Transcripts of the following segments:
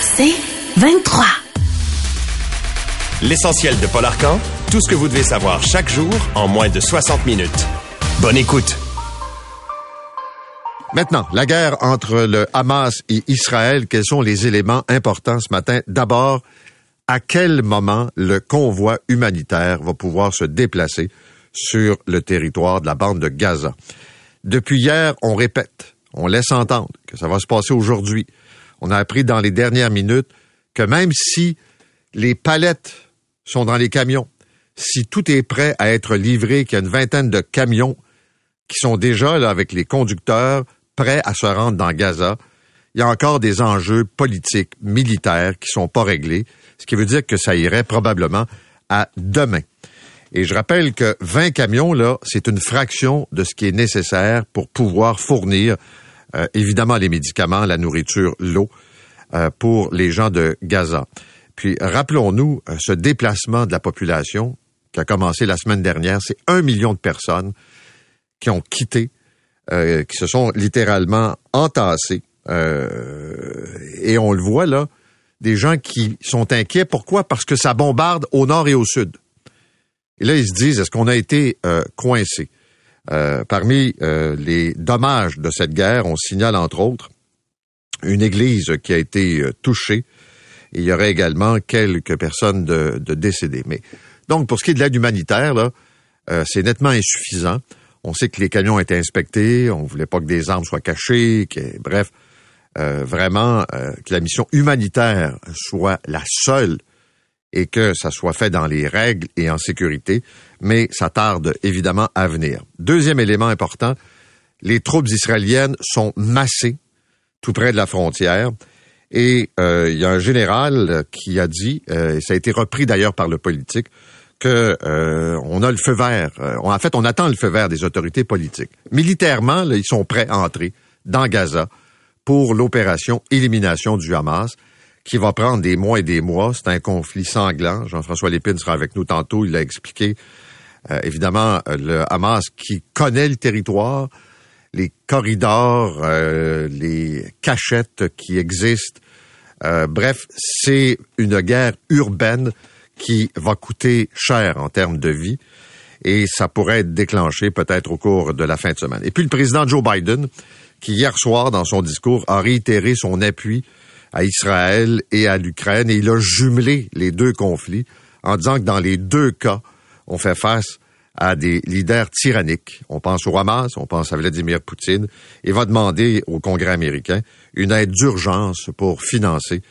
C'est 23. L'essentiel de Paul Arcan, tout ce que vous devez savoir chaque jour en moins de 60 minutes. Bonne écoute. Maintenant, la guerre entre le Hamas et Israël, quels sont les éléments importants ce matin? D'abord, à quel moment le convoi humanitaire va pouvoir se déplacer sur le territoire de la bande de Gaza? Depuis hier, on répète, on laisse entendre que ça va se passer aujourd'hui. On a appris dans les dernières minutes que même si les palettes sont dans les camions, si tout est prêt à être livré, qu'il y a une vingtaine de camions qui sont déjà là avec les conducteurs, prêts à se rendre dans Gaza, il y a encore des enjeux politiques, militaires qui sont pas réglés, ce qui veut dire que ça irait probablement à demain. Et je rappelle que 20 camions, là, c'est une fraction de ce qui est nécessaire pour pouvoir fournir, euh, évidemment, les médicaments, la nourriture, l'eau, euh, pour les gens de Gaza. Puis, rappelons-nous, euh, ce déplacement de la population qui a commencé la semaine dernière, c'est un million de personnes qui ont quitté euh, qui se sont littéralement entassés. Euh, et on le voit là, des gens qui sont inquiets. Pourquoi? Parce que ça bombarde au nord et au sud. Et là, ils se disent, est-ce qu'on a été euh, parmi les dommages de cette guerre, on signale entre autres une église qui a été touchée. Et il y aurait également quelques personnes de, de décédées. Mais donc, pour ce qui est de l'aide humanitaire, c'est nettement insuffisant. On sait que les camions ont été inspectés, on voulait pas que des armes soient cachées, que, bref, euh, vraiment euh, que la mission humanitaire soit la seule et que ça soit fait dans les règles et en sécurité, mais ça tarde évidemment à venir. Deuxième élément important, les troupes israéliennes sont massées tout près de la frontière. Et euh, il y a un général qui a dit, et ça a été repris d'ailleurs par le politique, que euh, on a le feu vert. Euh, en fait, on attend le feu vert des autorités politiques. Militairement, ils sont prêts à entrer dans Gaza pour l'opération élimination du Hamas, qui va prendre des mois et des mois. C'est un conflit sanglant. Jean-François Lépine sera avec nous tantôt. Il l'a expliqué. Euh, évidemment, le Hamas qui connaît le territoire, les corridors, les cachettes qui existent. bref, c'est une guerre urbaine qui va coûter cher en termes de vie et ça pourrait être déclenché peut-être au cours de la fin de semaine. Et puis le président Joe Biden, qui hier soir dans son discours a réitéré son appui à Israël et à l'Ukraine et il a jumelé les deux conflits en disant que dans les deux cas, on fait face à des leaders tyranniques. On pense au Hamas, on pense à Vladimir Poutine et va demander au Congrès américain une aide d'urgence pour financer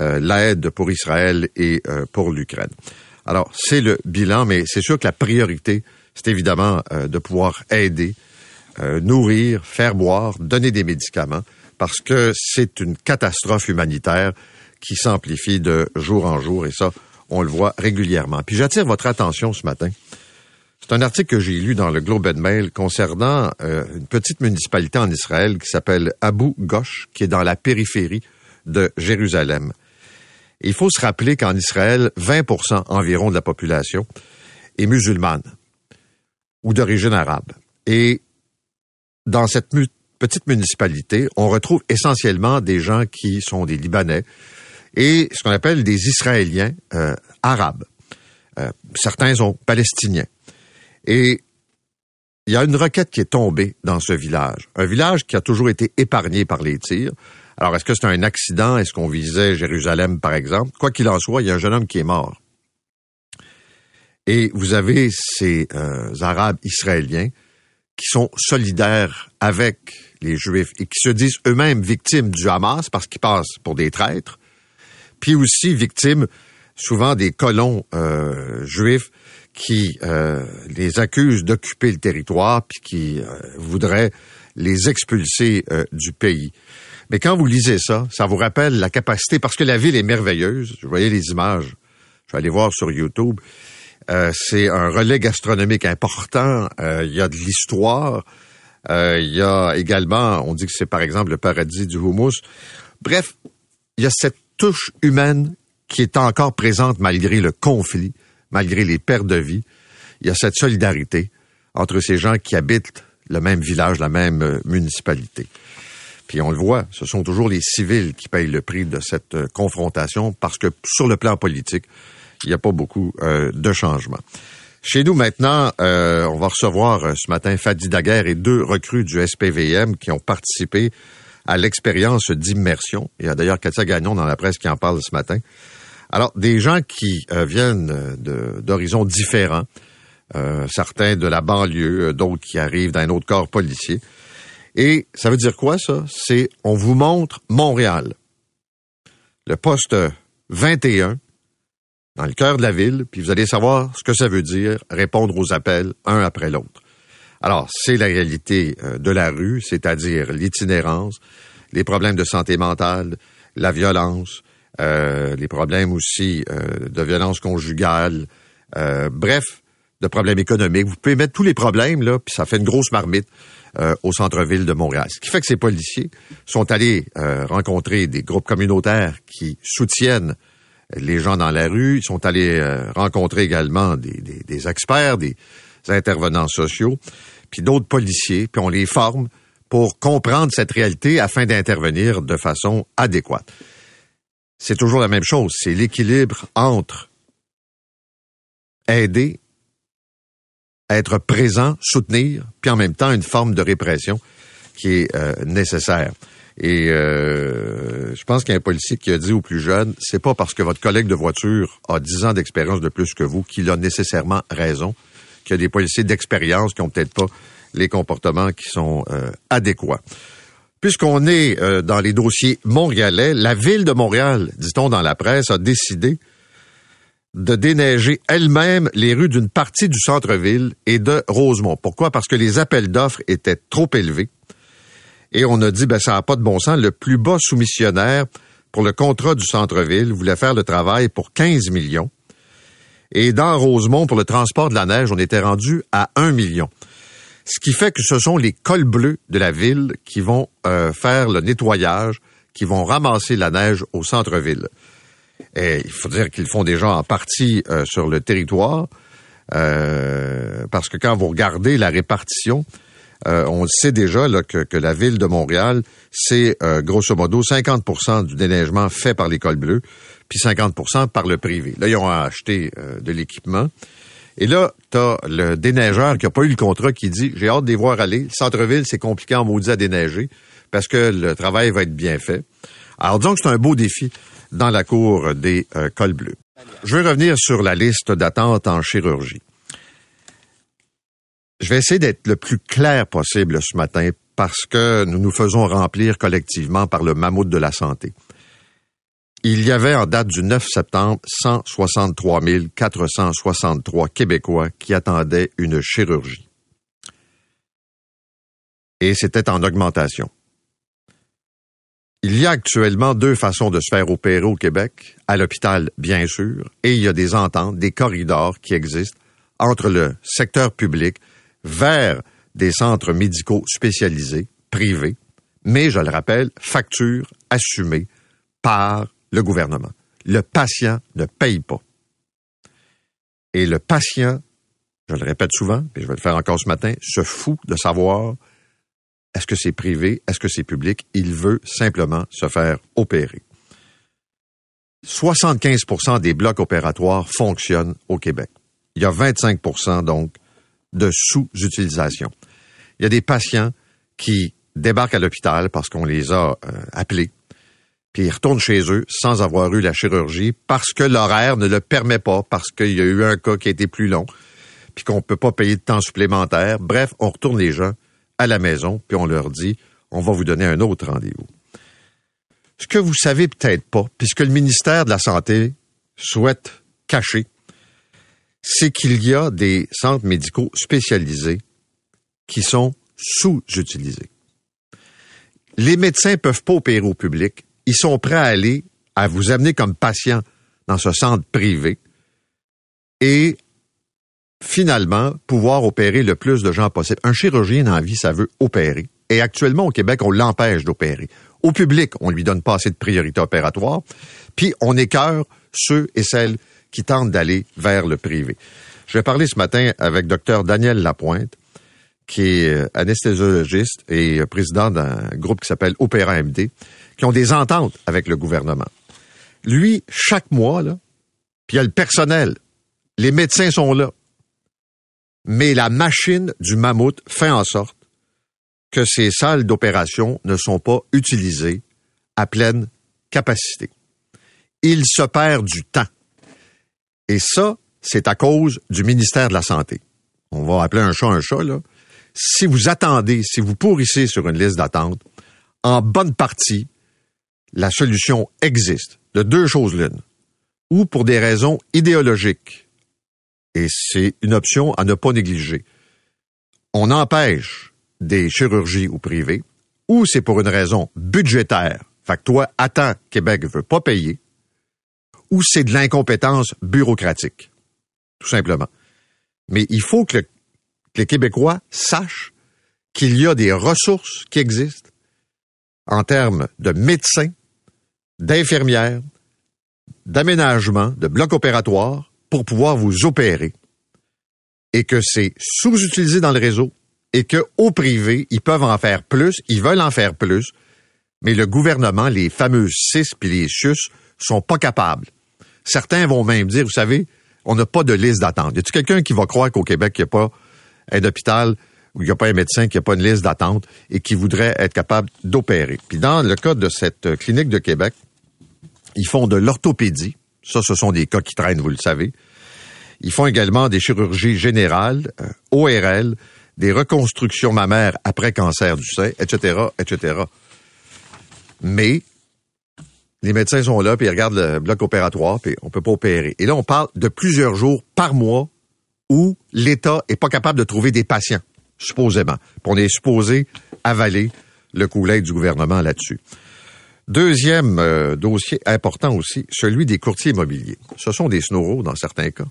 euh, l'aide pour Israël et euh, pour l'Ukraine. Alors, c'est le bilan, mais c'est sûr que la priorité, c'est évidemment euh, de pouvoir aider, nourrir, faire boire, donner des médicaments, parce que c'est une catastrophe humanitaire qui s'amplifie de jour en jour, et ça, on le voit régulièrement. Puis j'attire votre attention ce matin. C'est un article que j'ai lu dans le Globe and Mail concernant une petite municipalité en Israël qui s'appelle Abu Ghosh, qui est dans la périphérie de Jérusalem. Il faut se rappeler qu'en Israël, 20% environ de la population est musulmane ou d'origine arabe. Et dans cette petite municipalité, on retrouve essentiellement des gens qui sont des Libanais et ce qu'on appelle des Israéliens euh, arabes. Euh, certains sont palestiniens. Et il y a une requête qui est tombée dans ce village. Un village qui a toujours été épargné par les tirs. Alors, est-ce que c'est un accident? Est-ce qu'on visait Jérusalem, par exemple? Quoi qu'il en soit, il y a un jeune homme qui est mort. Et vous avez ces euh, Arabes israéliens qui sont solidaires avec les Juifs et qui se disent eux-mêmes victimes du Hamas parce qu'ils passent pour des traîtres, puis aussi victimes souvent des colons euh, juifs qui euh, les accusent d'occuper le territoire puis qui voudraient les expulser du pays. Mais quand vous lisez ça, ça vous rappelle la capacité, parce que la ville est merveilleuse. Je voyais les images. Je vais aller voir sur YouTube. Euh, c'est un relais gastronomique important. Euh, il y a de l'histoire. Euh, il y a également, on dit que c'est par exemple le paradis du houmous. Bref, il y a cette touche humaine qui est encore présente malgré le conflit, malgré les pertes de vie. Il y a cette solidarité entre ces gens qui habitent le même village, la même euh, municipalité. Puis on le voit, ce sont toujours les civils qui payent le prix de cette euh, confrontation parce que sur le plan politique, il n'y a pas beaucoup de changements. Chez nous maintenant, on va recevoir ce matin Fadi Daguerre et deux recrues du SPVM qui ont participé à l'expérience d'immersion. Il y a d'ailleurs Katia Gagnon dans la presse qui en parle ce matin. Alors, des gens qui viennent d'horizons différents, euh, certains de la banlieue, euh, d'autres qui arrivent d'un autre corps policier. Et ça veut dire quoi, ça? C'est on vous montre Montréal. Le poste 21, dans le cœur de la ville, puis vous allez savoir ce que ça veut dire, répondre aux appels un après l'autre. Alors, c'est la réalité euh, de la rue, c'est-à-dire l'itinérance, les problèmes de santé mentale, la violence, les problèmes aussi de violence conjugale, bref, de problèmes économiques. Vous pouvez mettre tous les problèmes, là, puis ça fait une grosse marmite euh, au centre-ville de Montréal. Ce qui fait que ces policiers sont allés euh, rencontrer des groupes communautaires qui soutiennent les gens dans la rue. Ils sont allés euh, rencontrer également des, des, experts, des intervenants sociaux, puis d'autres policiers, puis on les forme pour comprendre cette réalité afin d'intervenir de façon adéquate. C'est toujours la même chose, c'est l'équilibre entre aider être présent, soutenir, puis en même temps une forme de répression qui est euh, nécessaire. Et euh, je pense qu'il y a un policier qui a dit aux plus jeunes, c'est pas parce que votre collègue de voiture a 10 ans d'expérience de plus que vous qu'il a nécessairement raison, qu'il y a des policiers d'expérience qui ont peut-être pas les comportements qui sont euh, adéquats. Puisqu'on est dans les dossiers montréalais, la ville de Montréal, dit-on dans la presse, a décidé de déneiger elle-même les rues d'une partie du centre-ville et de Rosemont. Pourquoi? Parce que les appels d'offres étaient trop élevés. Et on a dit, ben, ça n'a pas de bon sens. Le plus bas soumissionnaire pour le contrat du centre-ville voulait faire le travail pour 15 millions. Et dans Rosemont, pour le transport de la neige, on était rendu à 1 million. Ce qui fait que ce sont les cols bleus de la ville qui vont euh, faire le nettoyage, qui vont ramasser la neige au centre-ville. Et il faut dire qu'ils font déjà en partie euh, sur le territoire, euh, parce que quand vous regardez la répartition, euh, on sait déjà là, que, que, la ville de Montréal, c'est grosso modo 50% du déneigement fait par l'école bleue, puis 50% par le privé. Là, ils ont acheté de l'équipement. Et là, tu as le déneigeur qui n'a pas eu le contrat qui dit J'ai hâte de les voir aller. Le centre-ville, c'est compliqué en maudit à déneiger parce que le travail va être bien fait. Alors disons que c'est un beau défi dans la cour des euh, cols bleus. Je vais revenir sur la liste d'attente en chirurgie. Je vais essayer d'être le plus clair possible ce matin parce que nous nous faisons remplir collectivement par le mammouth de la santé. Il y avait en date du 9 septembre 163 463 Québécois qui attendaient une chirurgie. Et c'était en augmentation. Il y a actuellement deux façons de se faire opérer au Québec, à l'hôpital bien sûr, et il y a des ententes, des corridors qui existent entre le secteur public vers des centres médicaux spécialisés, privés, mais je le rappelle, facture assumée par le gouvernement. Le patient ne paye pas. Et le patient, je le répète souvent, et je vais le faire encore ce matin, se fout de savoir est-ce que c'est privé? Est-ce que c'est public? Il veut simplement se faire opérer. 75% des blocs opératoires fonctionnent au Québec. Il y a 25% donc de sous-utilisation. Il y a des patients qui débarquent à l'hôpital parce qu'on les a euh, appelés, puis ils retournent chez eux sans avoir eu la chirurgie parce que l'horaire ne le permet pas, parce qu'il y a eu un cas qui a été plus long, puis qu'on ne peut pas payer de temps supplémentaire. Bref, on retourne les gens à la maison, puis on leur dit, on va vous donner un autre rendez-vous. Ce que vous savez peut-être pas, puisque le ministère de la Santé souhaite cacher, c'est qu'il y a des centres médicaux spécialisés qui sont sous-utilisés. Les médecins peuvent pas opérer au public. Ils sont prêts à aller, à vous amener comme patient dans ce centre privé et finalement pouvoir opérer le plus de gens possible. Un chirurgien dans la vie, ça veut opérer. Et actuellement, au Québec, on l'empêche d'opérer. Au public, on lui donne pas assez de priorité opératoire, puis on écœure ceux et celles qui tentent d'aller vers le privé. Je vais parler ce matin avec Dr Daniel Lapointe, qui est euh, anesthésologiste et euh, président d'un groupe qui s'appelle Opéra MD, qui ont des ententes avec le gouvernement. Lui, chaque mois, puis il y a le personnel, les médecins sont là, mais la machine du mammouth fait en sorte que ces salles d'opération ne sont pas utilisées à pleine capacité. Il se perd du temps. Et ça, c'est à cause du ministère de la Santé. On va appeler un chat un chat, là. Si vous attendez, si vous pourrissez sur une liste d'attente, en bonne partie, la solution existe de deux choses l'une. Ou pour des raisons idéologiques, et c'est une option à ne pas négliger, on empêche des chirurgies ou privées, ou c'est pour une raison budgétaire, fait que toi, attends, Québec veut pas payer, ou c'est de l'incompétence bureaucratique, tout simplement. Mais il faut que, que les Québécois sachent qu'il y a des ressources qui existent en termes de médecins, d'infirmières, d'aménagement, de blocs opératoires pour pouvoir vous opérer et que c'est sous-utilisé dans le réseau et qu'au privé, ils peuvent en faire plus, ils veulent en faire plus, mais le gouvernement, les fameux CIS puis les CIUS, sont pas capables. Certains vont même dire, vous savez, on n'a pas de liste d'attente. Y a-t-il quelqu'un qui va croire qu'au Québec, il n'y a pas un hôpital où il n'y a pas un médecin qui n'a pas une liste d'attente et qui voudrait être capable d'opérer? Puis dans le cas de cette clinique de Québec, ils font de l'orthopédie. Ça, ce sont des cas qui traînent, vous le savez. Ils font également des chirurgies générales, euh, ORL, des reconstructions mammaires après cancer du sein, etc., etc. Mais les médecins sont là, puis ils regardent le bloc opératoire, puis on peut pas opérer. Et là, on parle de plusieurs jours par mois où l'État est pas capable de trouver des patients, supposément. On est supposé avaler le coulet du gouvernement là-dessus. Deuxième euh, dossier important aussi, celui des courtiers immobiliers. Ce sont des snoraux dans certains cas.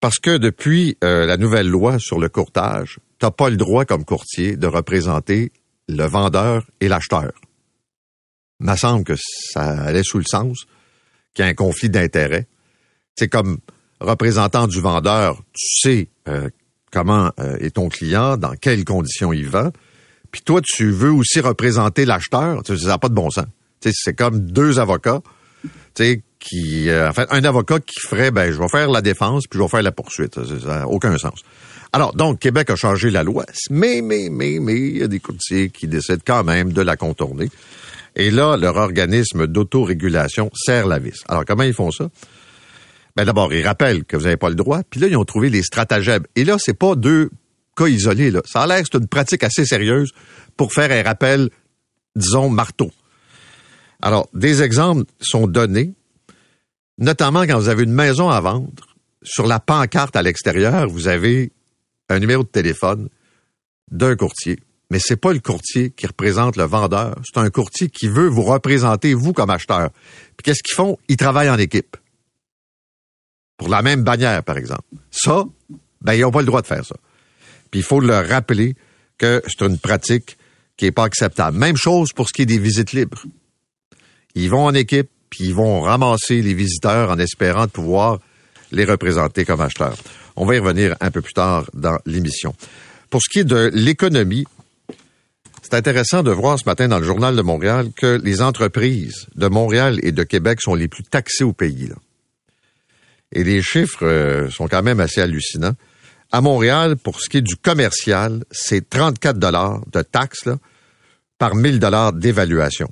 Parce que depuis euh, la nouvelle loi sur le courtage, tu n'as pas le droit comme courtier de représenter le vendeur et l'acheteur. Me semble que ça allait sous le sens qu'il y a un conflit d'intérêts. C'est comme représentant du vendeur, tu sais euh, comment euh, est ton client, dans quelles conditions il vend. Puis toi, tu veux aussi représenter l'acheteur. Ça n'a pas de bon sens. C'est comme deux avocats qui, euh, en fait, un avocat qui ferait, ben, je vais faire la défense puis je vais faire la poursuite. Ça n'a aucun sens. Alors, donc, Québec a changé la loi, mais, mais, mais, mais, il y a des courtiers qui décident quand même de la contourner. Et là, leur organisme d'autorégulation serre la vis. Alors, comment ils font ça? Ben, d'abord, ils rappellent que vous n'avez pas le droit, puis là, ils ont trouvé les stratagèmes. Et là, c'est pas deux cas isolés, là. Ça a l'air c'est une pratique assez sérieuse pour faire un rappel, disons, marteau. Alors, des exemples sont donnés notamment quand vous avez une maison à vendre, sur la pancarte à l'extérieur, vous avez un numéro de téléphone d'un courtier. Mais c'est pas le courtier qui représente le vendeur, c'est un courtier qui veut vous représenter vous comme acheteur. Puis qu'est-ce qu'ils font? Ils travaillent en équipe. Pour la même bannière par exemple. Ça, ben ils n'ont pas le droit de faire ça. Puis il faut leur rappeler que c'est une pratique qui est pas acceptable. Même chose pour ce qui est des visites libres. Ils vont en équipe, puis ils vont ramasser les visiteurs en espérant de pouvoir les représenter comme acheteurs. On va y revenir un peu plus tard dans l'émission. Pour ce qui est de l'économie, c'est intéressant de voir ce matin dans le journal de Montréal que les entreprises de Montréal et de Québec sont les plus taxées au pays. Et les chiffres euh, sont quand même assez hallucinants. À Montréal, pour ce qui est du commercial, c'est 34 dollars de taxes par 1000 dollars d'évaluation.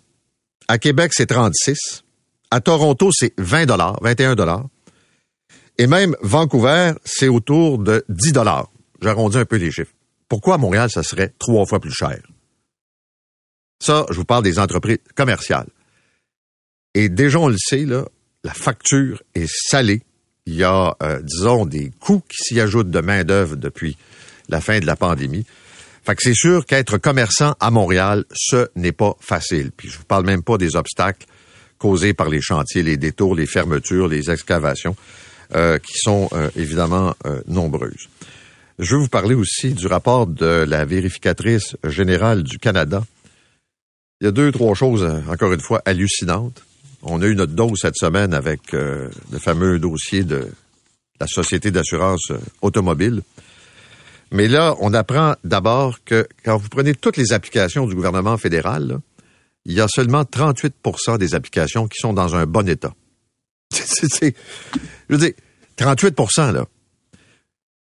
À Québec, c'est 36. À Toronto, c'est 20 dollars, 21 dollars. Et même Vancouver, c'est autour de 10 dollars. J'arrondis un peu les chiffres. Pourquoi à Montréal, ça serait trois fois plus cher? Ça, je vous parle des entreprises commerciales. Et déjà, on le sait, là, la facture est salée. Il y a, euh, disons, des coûts qui s'y ajoutent de main-d'œuvre depuis la fin de la pandémie. Fait que c'est sûr qu'être commerçant à Montréal, ce n'est pas facile. Puis je vous parle même pas des obstacles causés par les chantiers, les détours, les fermetures, les excavations, euh, qui sont euh, évidemment euh, nombreuses. Je veux vous parler aussi du rapport de la vérificatrice générale du Canada. Il y a deux, trois choses, encore une fois, hallucinantes. On a eu notre dose cette semaine avec le fameux dossier de la Société d'assurance automobile. Mais là, on apprend d'abord que quand vous prenez toutes les applications du gouvernement fédéral, il y a seulement 38% des applications qui sont dans un bon état. je veux dire, 38% là.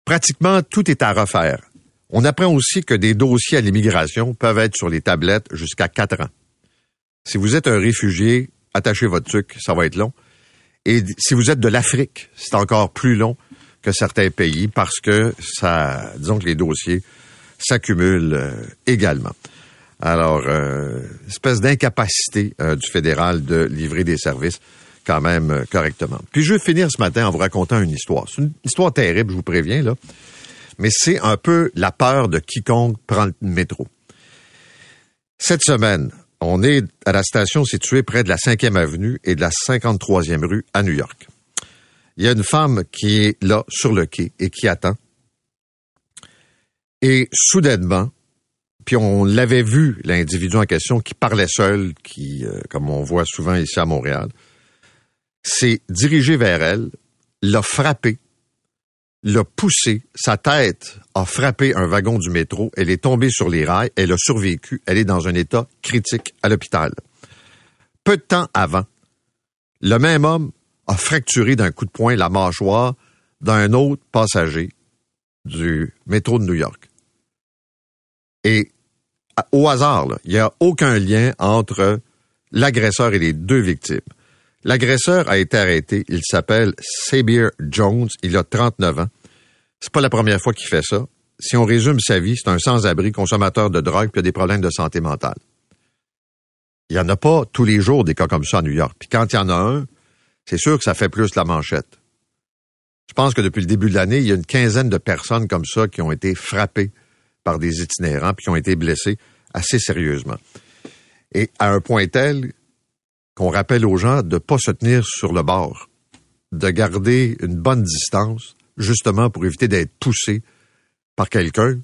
Pratiquement tout est à refaire. On apprend aussi que des dossiers à l'immigration peuvent être sur les tablettes jusqu'à quatre ans. Si vous êtes un réfugié, attachez votre truc, ça va être long. Et si vous êtes de l'Afrique, c'est encore plus long que certains pays parce que ça, disons que les dossiers s'accumulent euh, également. Alors, euh, espèce d'incapacité euh, du fédéral de livrer des services quand même correctement. Puis je vais finir ce matin en vous racontant une histoire. C'est une histoire terrible, je vous préviens, là. Mais c'est un peu la peur de quiconque prend le métro. Cette semaine, on est à la station située près de la 5e avenue et de la 53e rue à New York il y a une femme qui est là sur le quai et qui attend. Et soudainement, puis on l'avait vu, l'individu en question, qui parlait seul, qui, euh, comme on voit souvent ici à Montréal, s'est dirigé vers elle, l'a frappé, l'a poussé, sa tête a frappé un wagon du métro, elle est tombée sur les rails, elle a survécu, elle est dans un état critique à l'hôpital. Peu de temps avant, le même homme a fracturé d'un coup de poing la mâchoire d'un autre passager du métro de New York. Et au hasard, il n'y a aucun lien entre l'agresseur et les deux victimes. L'agresseur a été arrêté. Il s'appelle Sabir Jones. Il a 39 ans. C'est pas la première fois qu'il fait ça. Si on résume sa vie, c'est un sans-abri consommateur de drogue qui a des problèmes de santé mentale. Il n'y en a pas tous les jours des cas comme ça à New York. Puis quand il y en a un, c'est sûr que ça fait plus la manchette. Je pense que depuis le début de l'année, il y a une quinzaine de personnes comme ça qui ont été frappées par des itinérants puis qui ont été blessées assez sérieusement. Et à un point tel qu'on rappelle aux gens de ne pas se tenir sur le bord, de garder une bonne distance, justement pour éviter d'être poussé par quelqu'un,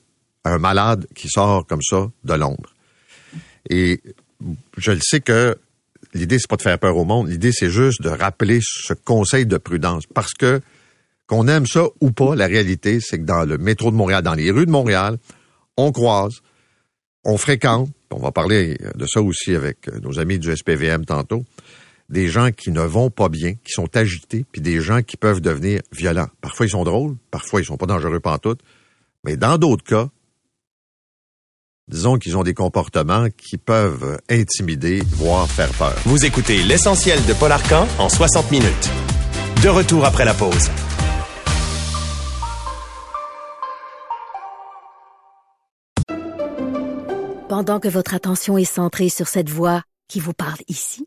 un malade qui sort comme ça de l'ombre. Et je le sais que l'idée, c'est pas de faire peur au monde. L'idée, c'est juste de rappeler ce conseil de prudence. Parce que, qu'on aime ça ou pas, la réalité, c'est que dans le métro de Montréal, dans les rues de Montréal, on croise, on fréquente, on va parler de ça aussi avec nos amis du SPVM tantôt, des gens qui ne vont pas bien, qui sont agités, puis des gens qui peuvent devenir violents. Parfois, ils sont drôles, parfois, ils sont pas dangereux pantoute, mais dans d'autres cas, disons qu'ils ont des comportements qui peuvent intimider, voire faire peur. Vous écoutez l'essentiel de Paul Arcan en 60 minutes. De retour après la pause. Pendant que votre attention est centrée sur cette voix qui vous parle ici,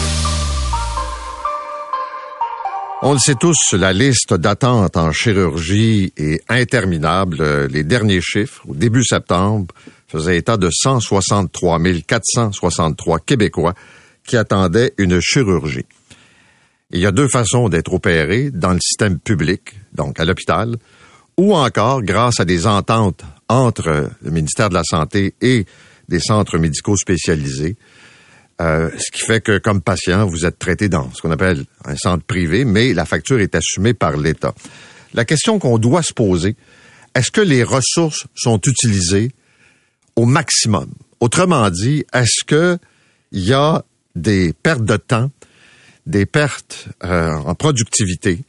On le sait tous, la liste d'attente en chirurgie est interminable. Les derniers chiffres, au début septembre, faisait état de 163 463 Québécois qui attendaient une chirurgie. Il y a deux façons d'être opéré dans le système public, donc à l'hôpital, ou encore grâce à des ententes entre le ministère de la Santé et des centres médicaux spécialisés, euh, ce qui fait que comme patient, vous êtes traité dans ce qu'on appelle un centre privé, mais la facture est assumée par l'État. La question qu'on doit se poser, est-ce que les ressources sont utilisées au maximum? Autrement dit, est-ce que il y a des pertes de temps, des pertes euh, en productivité,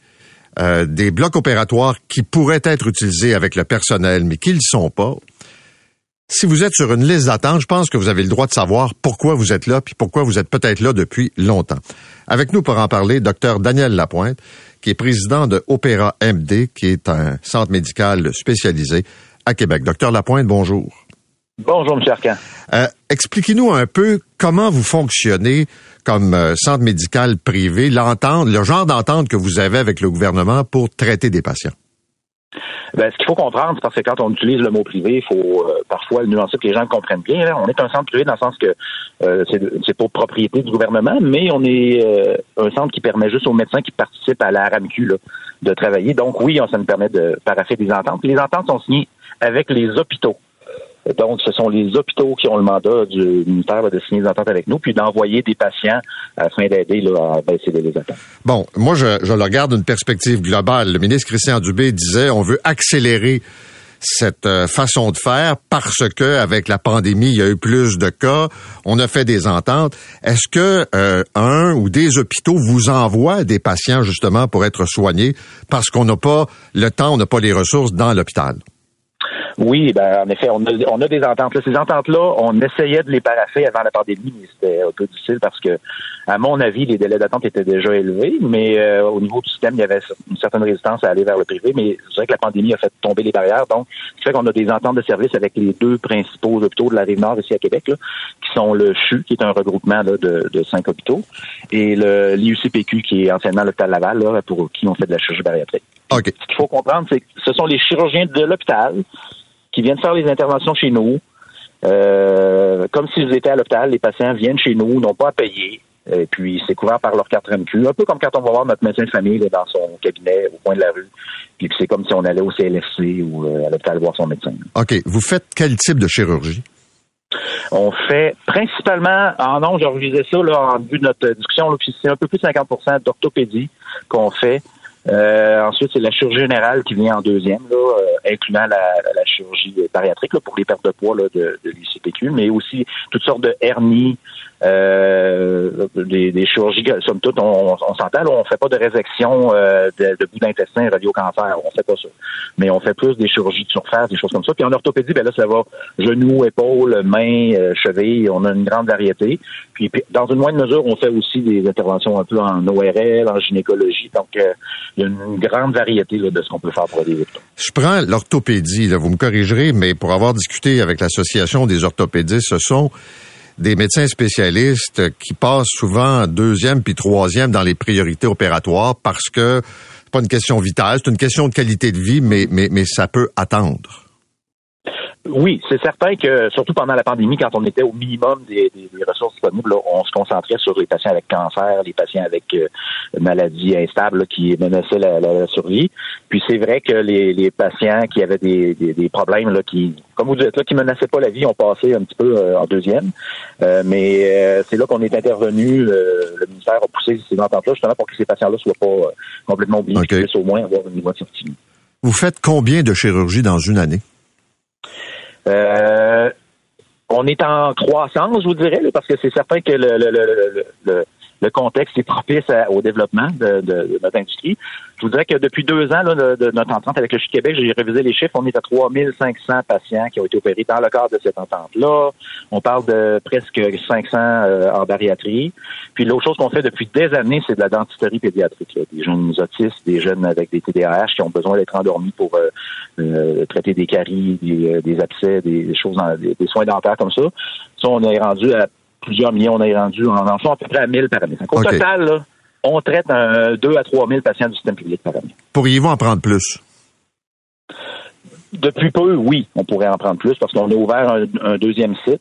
euh, des blocs opératoires qui pourraient être utilisés avec le personnel, mais qui ne le sont pas? Si vous êtes sur une liste d'attente, je pense que vous avez le droit de savoir pourquoi vous êtes là, puis pourquoi vous êtes peut-être là depuis longtemps. Avec nous pour en parler, docteur Daniel Lapointe, qui est président de Opéra MD, qui est un centre médical spécialisé à Québec. Docteur Lapointe, bonjour. Bonjour, M. Arcan. Euh, Expliquez-nous un peu comment vous fonctionnez comme euh, centre médical privé, l'entente, le genre d'entente que vous avez avec le gouvernement pour traiter des patients. Ben, ce qu'il faut comprendre, c'est parce que quand on utilise le mot privé, il faut euh, parfois le nuancer que les gens comprennent bien. Là. On est un centre privé dans le sens que euh, c'est, pour propriété du gouvernement, mais on est euh, un centre qui permet juste aux médecins qui participent à la RAMQ de travailler. Donc oui, ça nous permet de paraffer des ententes. Les ententes sont signées avec les hôpitaux. Donc, ce sont les hôpitaux qui ont le mandat du ministère de signer des ententes avec nous, puis d'envoyer des patients afin d'aider à baisser les attentes. Bon, moi, je, je le regarde d'une perspective globale. Le ministre Christian Dubé disait on veut accélérer cette euh, façon de faire parce que avec la pandémie, il y a eu plus de cas, on a fait des ententes. Est-ce que euh, un ou des hôpitaux vous envoient des patients justement pour être soignés parce qu'on n'a pas le temps, on n'a pas les ressources dans l'hôpital? Oui, ben en effet, on a, on a des ententes. Là. Ces ententes-là, on essayait de les paraffer avant la pandémie, mais c'était un peu difficile parce que, à mon avis, les délais d'attente étaient déjà élevés, mais euh, au niveau du système, il y avait une certaine résistance à aller vers le privé, mais c'est vrai que la pandémie a fait tomber les barrières, donc ce qui fait qu'on a des ententes de services avec les deux principaux hôpitaux de la Rive-Nord ici à Québec, là, qui sont le CHU, qui est un regroupement là, de, de cinq hôpitaux, et le l'IUCPQ, qui est anciennement l'hôpital Laval, là, pour qui on fait de la chirurgie bariatrique. OK. Ce qu'il faut comprendre, c'est que ce sont les chirurgiens de l'hôpital qui viennent faire les interventions chez nous. Euh, comme s'ils étaient à l'hôpital, les patients viennent chez nous, n'ont pas à payer. Et puis, c'est couvert par leur carte RMQ. Un peu comme quand on va voir notre médecin de famille là, dans son cabinet au coin de la rue. Puis c'est comme si on allait au CLFC ou euh, à l'hôpital voir son médecin. OK. Vous faites quel type de chirurgie? On fait principalement, en non, je revisais ça là, en vue de notre discussion, c'est un peu plus de 50% d'orthopédie qu'on fait. Euh, ensuite, c'est la chirurgie générale qui vient en deuxième, là, euh, incluant la, la chirurgie bariatrique là, pour les pertes de poids là, de, de mais aussi toutes sortes de hernies, euh, des, des chirurgies, somme toute, on, on s'entend, on fait pas de résection euh, de, de bout d'intestin, radio-cancer, on fait pas ça. Mais on fait plus des chirurgies de surface, des choses comme ça. Puis en orthopédie, ben là, ça va genou, épaule, main, euh, cheville, on a une grande variété. Puis, dans une moindre mesure, on fait aussi des interventions un peu en ORL, en gynécologie. Donc, euh, il y a une grande variété là, de ce qu'on peut faire pour les hôpitaux. Je prends l'orthopédie, vous me corrigerez, mais pour avoir discuté avec l'association des orthopédistes, ce sont des médecins spécialistes qui passent souvent deuxième puis troisième dans les priorités opératoires parce que c'est pas une question vitale, c'est une question de qualité de vie, mais, mais, mais ça peut attendre. Oui, c'est certain que, surtout pendant la pandémie, quand on était au minimum des, des, des ressources disponibles, là, on se concentrait sur les patients avec cancer, les patients avec euh, maladies instables là, qui menaçaient la, la, la, survie. Puis c'est vrai que les, les patients qui avaient des, des, des, problèmes, là, qui, comme vous dites, là, qui menaçaient pas la vie, ont passé un petit peu euh, en deuxième. Euh, mais euh, c'est là qu'on est intervenu. euh, le ministère a poussé ces ententes-là justement pour que ces patients-là soient pas euh, complètement oubliés, OK. qu'ils puissent au moins avoir un niveau de. Vous faites combien de chirurgies dans une année? Euh, on est en croissance, je vous dirais, parce que c'est certain que le, le contexte est propice à- au développement de, de- de notre industrie. Je vous dirais que depuis deux ans là, de, de notre entente avec le CHU Québec, j'ai révisé les chiffres, on est à 3500 patients qui ont été opérés dans le cadre de cette entente-là. On parle de presque 500 euh, en bariatrie. Puis l'autre chose qu'on fait depuis des années, c'est de la dentisterie pédiatrique. là. Des jeunes autistes, des jeunes avec des TDAH qui ont besoin d'être endormis pour euh, euh, traiter des caries, des, euh, des abcès, des, choses, dans- des, des soins dentaires comme ça. Ça, on est rendu à plusieurs millions, on est rendu en enfant à peu près à 1000 par année. Donc, au total, là, on traite un, 2 à 3 000 patients du système public par année. Pourriez-vous en prendre plus? Depuis peu, oui, on pourrait en prendre plus parce qu'on a ouvert un, un deuxième site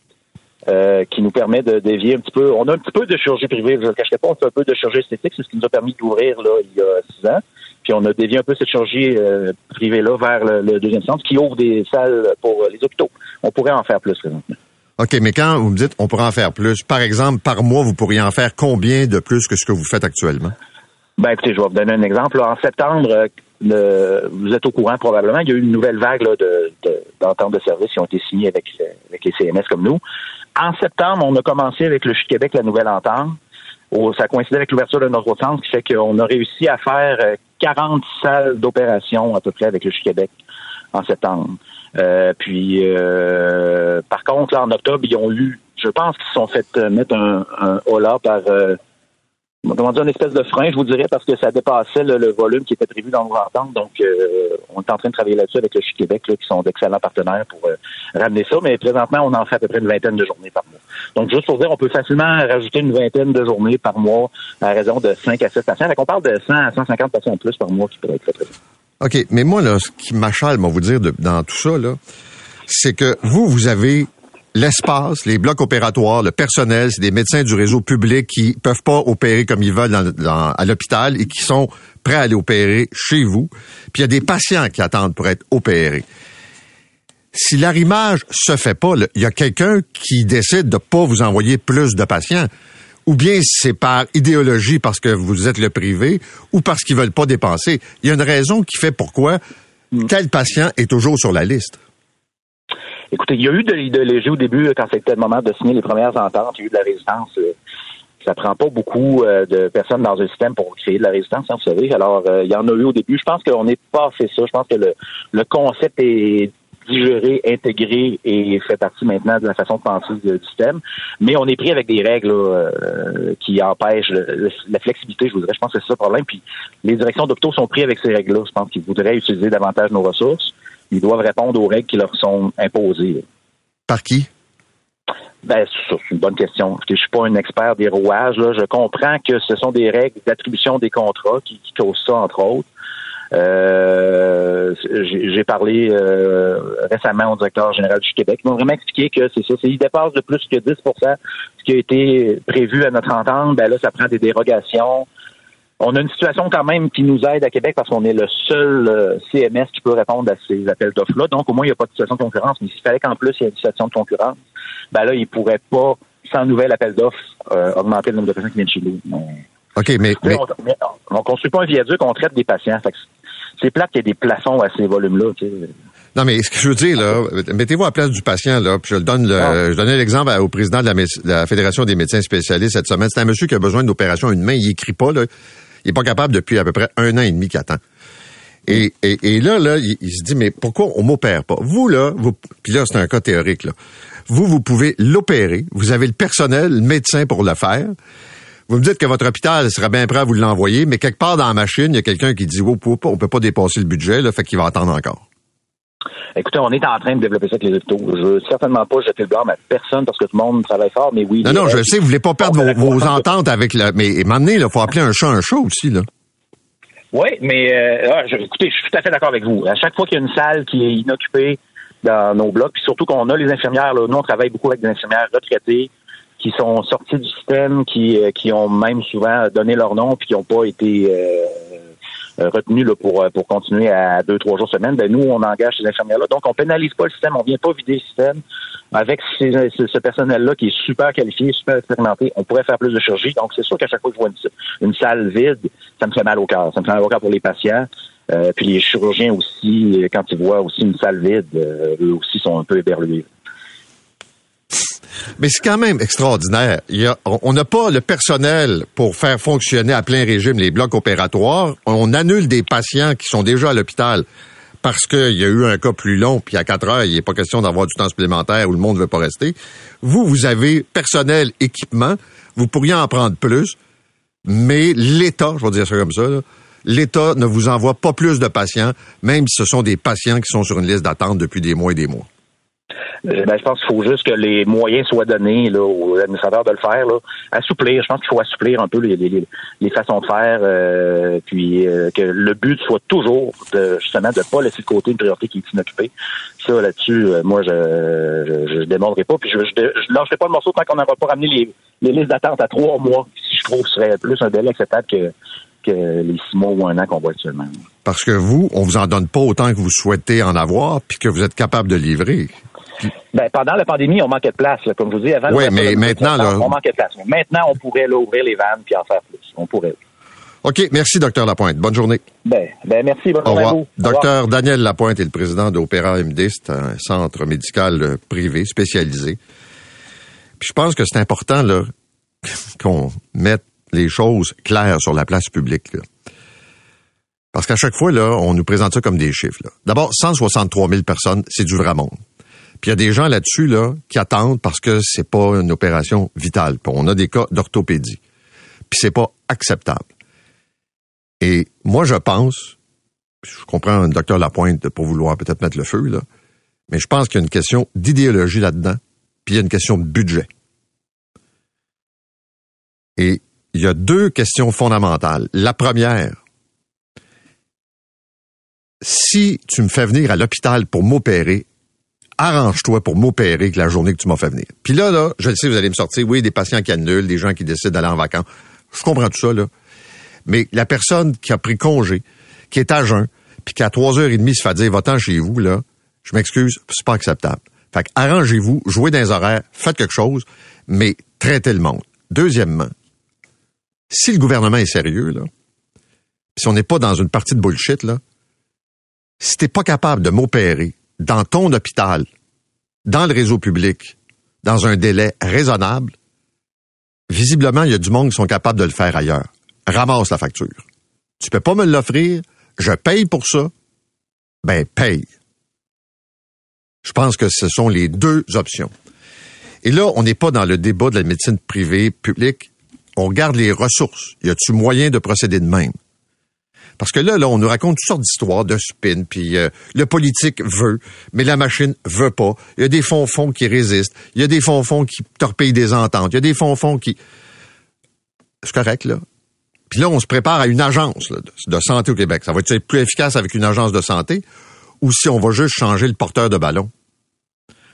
euh, qui nous permet de dévier un petit peu. On a un petit peu de chirurgie privée, je ne le cacherai pas, on fait un peu de chirurgie esthétique, c'est ce qui nous a permis d'ouvrir là il y a six ans. Puis on a dévié un peu cette chirurgie euh, privée-là vers le, le deuxième centre qui ouvre des salles pour euh, les hôpitaux. On pourrait en faire plus présentement. OK, mais quand vous me dites on pourrait en faire plus, par exemple, par mois, vous pourriez en faire combien de plus que ce que vous faites actuellement? Ben écoutez, je vais vous donner un exemple. En septembre, euh, vous êtes au courant probablement, il y a eu une nouvelle vague de, de, d'ententes de services qui ont été signées avec, euh, les CMS comme nous. En septembre, on a commencé avec le CHU Québec la nouvelle entente. Ça coïncidait avec l'ouverture de notre centre, qui fait qu'on a réussi à faire euh, 40 salles d'opération à peu près avec le CHU Québec en septembre. Euh, puis, euh, par contre, là, en octobre, ils ont eu, je pense qu'ils se sont fait euh, mettre un, un holà par, comment dire, une espèce de frein, je vous dirais, parce que ça dépassait le, le volume qui était prévu dans nos ententes. Donc, euh, on est en train de travailler là-dessus avec le CHU Québec, là, qui sont d'excellents partenaires pour ramener ça. Mais présentement, on en fait à peu près une vingtaine de journées par mois. Donc, juste pour dire, on peut facilement rajouter une vingtaine de journées par mois à raison de 5 à 7 patients. Fait qu'on parle de 100 à 150 patients en plus par mois qui pourraient être présents. OK, mais moi, là, ce qui m'achale, moi, vous dire, de- dans tout ça, là, c'est que vous, vous avez l'espace, les blocs opératoires, le personnel, c'est des médecins du réseau public qui peuvent pas opérer comme ils veulent dans- dans- à l'hôpital et qui sont prêts à aller opérer chez vous. Puis il y a des patients qui attendent pour être opérés. Si l'arrimage se fait pas, il y a quelqu'un qui décide de pas vous envoyer plus de patients. Ou bien c'est par idéologie parce que vous êtes le privé ou parce qu'ils veulent pas dépenser. Il y a une raison qui fait pourquoi tel patient est toujours sur la liste. Écoutez, il y a eu de l'idéologie au début, quand c'était le moment de signer les premières ententes. Il y a eu de la résistance. euh, Ça prend pas beaucoup euh, de personnes dans un système pour créer de la résistance, hein, vous savez. Alors, euh, il y en a eu au début. Je pense qu'on est passé ça. Je pense que le, le concept est digéré, intégré et fait partie maintenant de la façon de penser du système. Mais on est pris avec des règles là, euh, qui empêchent le- le- la flexibilité, je vous dirais. Je pense que c'est ça le problème. Puis les directions d'hôpitaux sont pris avec ces règles-là. Je pense qu'ils voudraient utiliser davantage nos ressources. Ils doivent répondre aux règles qui leur sont imposées. Par qui? Ben, ça, c'est une bonne question. Je suis pas un expert des rouages. Là. Je comprends que ce sont des règles d'attribution des contrats qui, qui causent ça, entre autres. Euh, j'ai parlé euh, récemment au directeur général du Québec. Ils m'ont vraiment expliqué que c'est ça. c'est- Il dépasse de plus que 10% ce qui a été prévu à notre entente. Ben là, ça prend des dérogations. On a une situation quand même qui nous aide à Québec parce qu'on est le seul euh, CMS qui peut répondre à ces appels d'offres-là. Donc, au moins, il n'y a pas de situation de concurrence. Mais s'il fallait qu'en plus, il y ait une situation de concurrence, ben là, il ne pourrait pas, sans nouvel appel d'offres, euh, augmenter le nombre de patients qui viennent chez nous. OK, mais, mais on, on construit pas un viaduc, on traite des patients. Fait c'est plate qu'il y ait des plafonds à ces volumes-là. tu sais. non, mais ce que je veux dire, là, mettez-vous à la place du patient, là, puis je le donne le, Ah. je donnais l'exemple au président de la, Fédération des médecins spécialistes cette semaine. C'est un monsieur qui a besoin d'une opération à une main, il écrit pas, là. Il est pas capable depuis à peu près un an et demi qu'il attend. Et, et, et là, là, il, il se dit, mais pourquoi on m'opère pas? Vous, là, vous, puis là, c'est un cas théorique, là. Vous, vous pouvez l'opérer. Vous avez le personnel, le médecin pour le faire. Vous me dites que votre hôpital serait bien prêt à vous l'envoyer, mais quelque part dans la machine, il y a quelqu'un qui dit, oh, on peut pas dépasser le budget, là, fait qu'il va attendre encore. Écoutez, on est en train de développer ça avec les hôpitaux. Je veux certainement pas jeter le blâme à personne parce que tout le monde travaille fort, mais oui. Non, non, je sais, vous voulez pas perdre vos, ententes avec le, mais moment donné, il faut appeler un chat un chat aussi, là. Oui, mais euh, ah, écoutez, je suis tout à fait d'accord avec vous. À chaque fois qu'il y a une salle qui est inoccupée dans nos blocs, puis surtout qu'on a les infirmières, là, nous on travaille beaucoup avec des infirmières retraitées qui sont sorties du système, qui, euh, qui ont même souvent donné leur nom, puis qui n'ont pas été euh, euh, retenus là, pour, euh, pour continuer à deux, trois jours semaine. Ben, nous, on engage ces infirmières-là. Donc, on pénalise pas le système, on vient pas vider le système. Avec ce, ce personnel-là qui est super qualifié, super expérimenté, on pourrait faire plus de chirurgie. Donc, c'est sûr qu'à chaque fois que je vois une, salle vide, ça me fait mal au cœur. Ça me fait mal au cœur pour les patients. Euh, puis les chirurgiens aussi, quand ils voient aussi une salle vide, eux aussi sont un peu éberlués. Mais c'est quand même extraordinaire. Il y a- on n'a pas le personnel pour faire fonctionner à plein régime les blocs opératoires. On annule des patients qui sont déjà à l'hôpital parce qu'il y a eu un cas plus long, puis à 4 heures, il n'est pas question d'avoir du temps supplémentaire où le monde ne veut pas rester. Vous, vous avez personnel, équipement, vous pourriez en prendre plus, mais l'État, je vais dire ça comme ça, l'État ne vous envoie pas plus de patients, même si ce sont des patients qui sont sur une liste d'attente depuis des mois et des mois. Euh, ben, je pense qu'il faut juste que les moyens soient donnés là, aux administrateurs de le faire. Là. Assouplir, je pense qu'il faut assouplir un peu les, les, les façons de faire, euh, puis euh, que le but soit toujours de, justement de pas laisser de côté une priorité qui est inoccupée. Ça, là-dessus, euh, moi, je je, je, démontrerai pas, puis je, je, je lâcherai pas le morceau tant qu'on n'aura pas ramené les, les listes d'attente à trois mois, si je trouve que ce serait plus un délai acceptable que, que les six mois ou un an qu'on voit actuellement. Parce que vous, on vous en donne pas autant que vous souhaitez en avoir, puis que vous êtes capable de livrer. Ben, pendant la pandémie, on manquait de place. là. Comme je vous dis, avant Oui, mais maintenant, là- on manquait de place. Mais maintenant, on pourrait là, ouvrir les vannes puis en faire plus. On pourrait. OK, merci, docteur Lapointe. Bonne journée. Ben, ben merci. Bonne Au journée à revoir. vous. Au revoir. Docteur Daniel Lapointe est le président d'Opéra MD, c'est un centre médical euh, privé spécialisé. Puis je pense que c'est important là qu'on mette les choses claires sur la place publique. là. Parce qu'à chaque fois, là, on nous présente ça comme des chiffres. D'abord, 163 000 personnes, c'est du vrai monde. Puis il y a des gens là-dessus là, qui attendent parce que c'est pas une opération vitale. On a des cas d'orthopédie. Puis c'est pas acceptable. Et moi, je pense, je comprends le docteur Lapointe pour vouloir peut-être mettre le feu, là, mais je pense qu'il y a une question d'idéologie là-dedans, puis il y a une question de budget. Et il y a deux questions fondamentales. La première, si tu me fais venir à l'hôpital pour m'opérer, arrange-toi pour m'opérer que la journée que tu m'as fait venir. Puis là, là, je le sais, vous allez me sortir, oui, des patients qui annulent, des gens qui décident d'aller en vacances. Je comprends tout ça, là. Mais la personne qui a pris congé, qui est à jeun, puis qui à 3h30 se fait dire, va-t'en chez vous, là, je m'excuse, c'est pas acceptable. Fait que arrangez-vous, jouez dans les horaires, faites quelque chose, mais traitez le monde. Deuxièmement, si le gouvernement est sérieux, là, si on n'est pas dans une partie de bullshit, là, si t'es pas capable de m'opérer dans ton hôpital, dans le réseau public, dans un délai raisonnable, visiblement, il y a du monde qui sont capables de le faire ailleurs. Ramasse la facture. Tu peux pas me l'offrir, je paye pour ça, ben paye. Je pense que ce sont les deux options. Et là, on n'est pas dans le débat de la médecine privée, publique. On regarde les ressources. Y a-tu moyen de procéder de même? Parce que là, là, on nous raconte toutes sortes d'histoires de spin, puis euh, le politique veut, mais la machine veut pas. Il y a des fonds-fonds qui résistent. Il y a des fonds-fonds qui torpillent des ententes. Il y a des fonds-fonds qui... C'est correct, là. Puis là, on se prépare à une agence là, de, santé au Québec. Ça va être plus efficace avec une agence de santé ou si on va juste changer le porteur de ballon?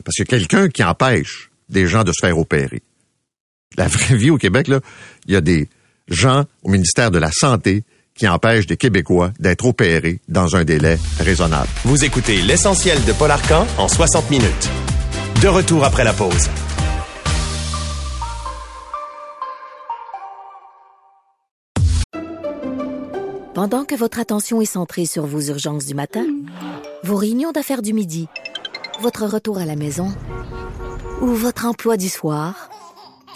Parce a quelqu'un qui empêche des gens de se faire opérer. La vraie vie au Québec, là, il y a des gens au ministère de la Santé qui empêchent des Québécois d'être opérés dans un délai raisonnable. Vous écoutez l'essentiel de Paul Arcan en 60 minutes. De retour après la pause. Pendant que votre attention est centrée sur vos urgences du matin, vos réunions d'affaires du midi, votre retour à la maison ou votre emploi du soir,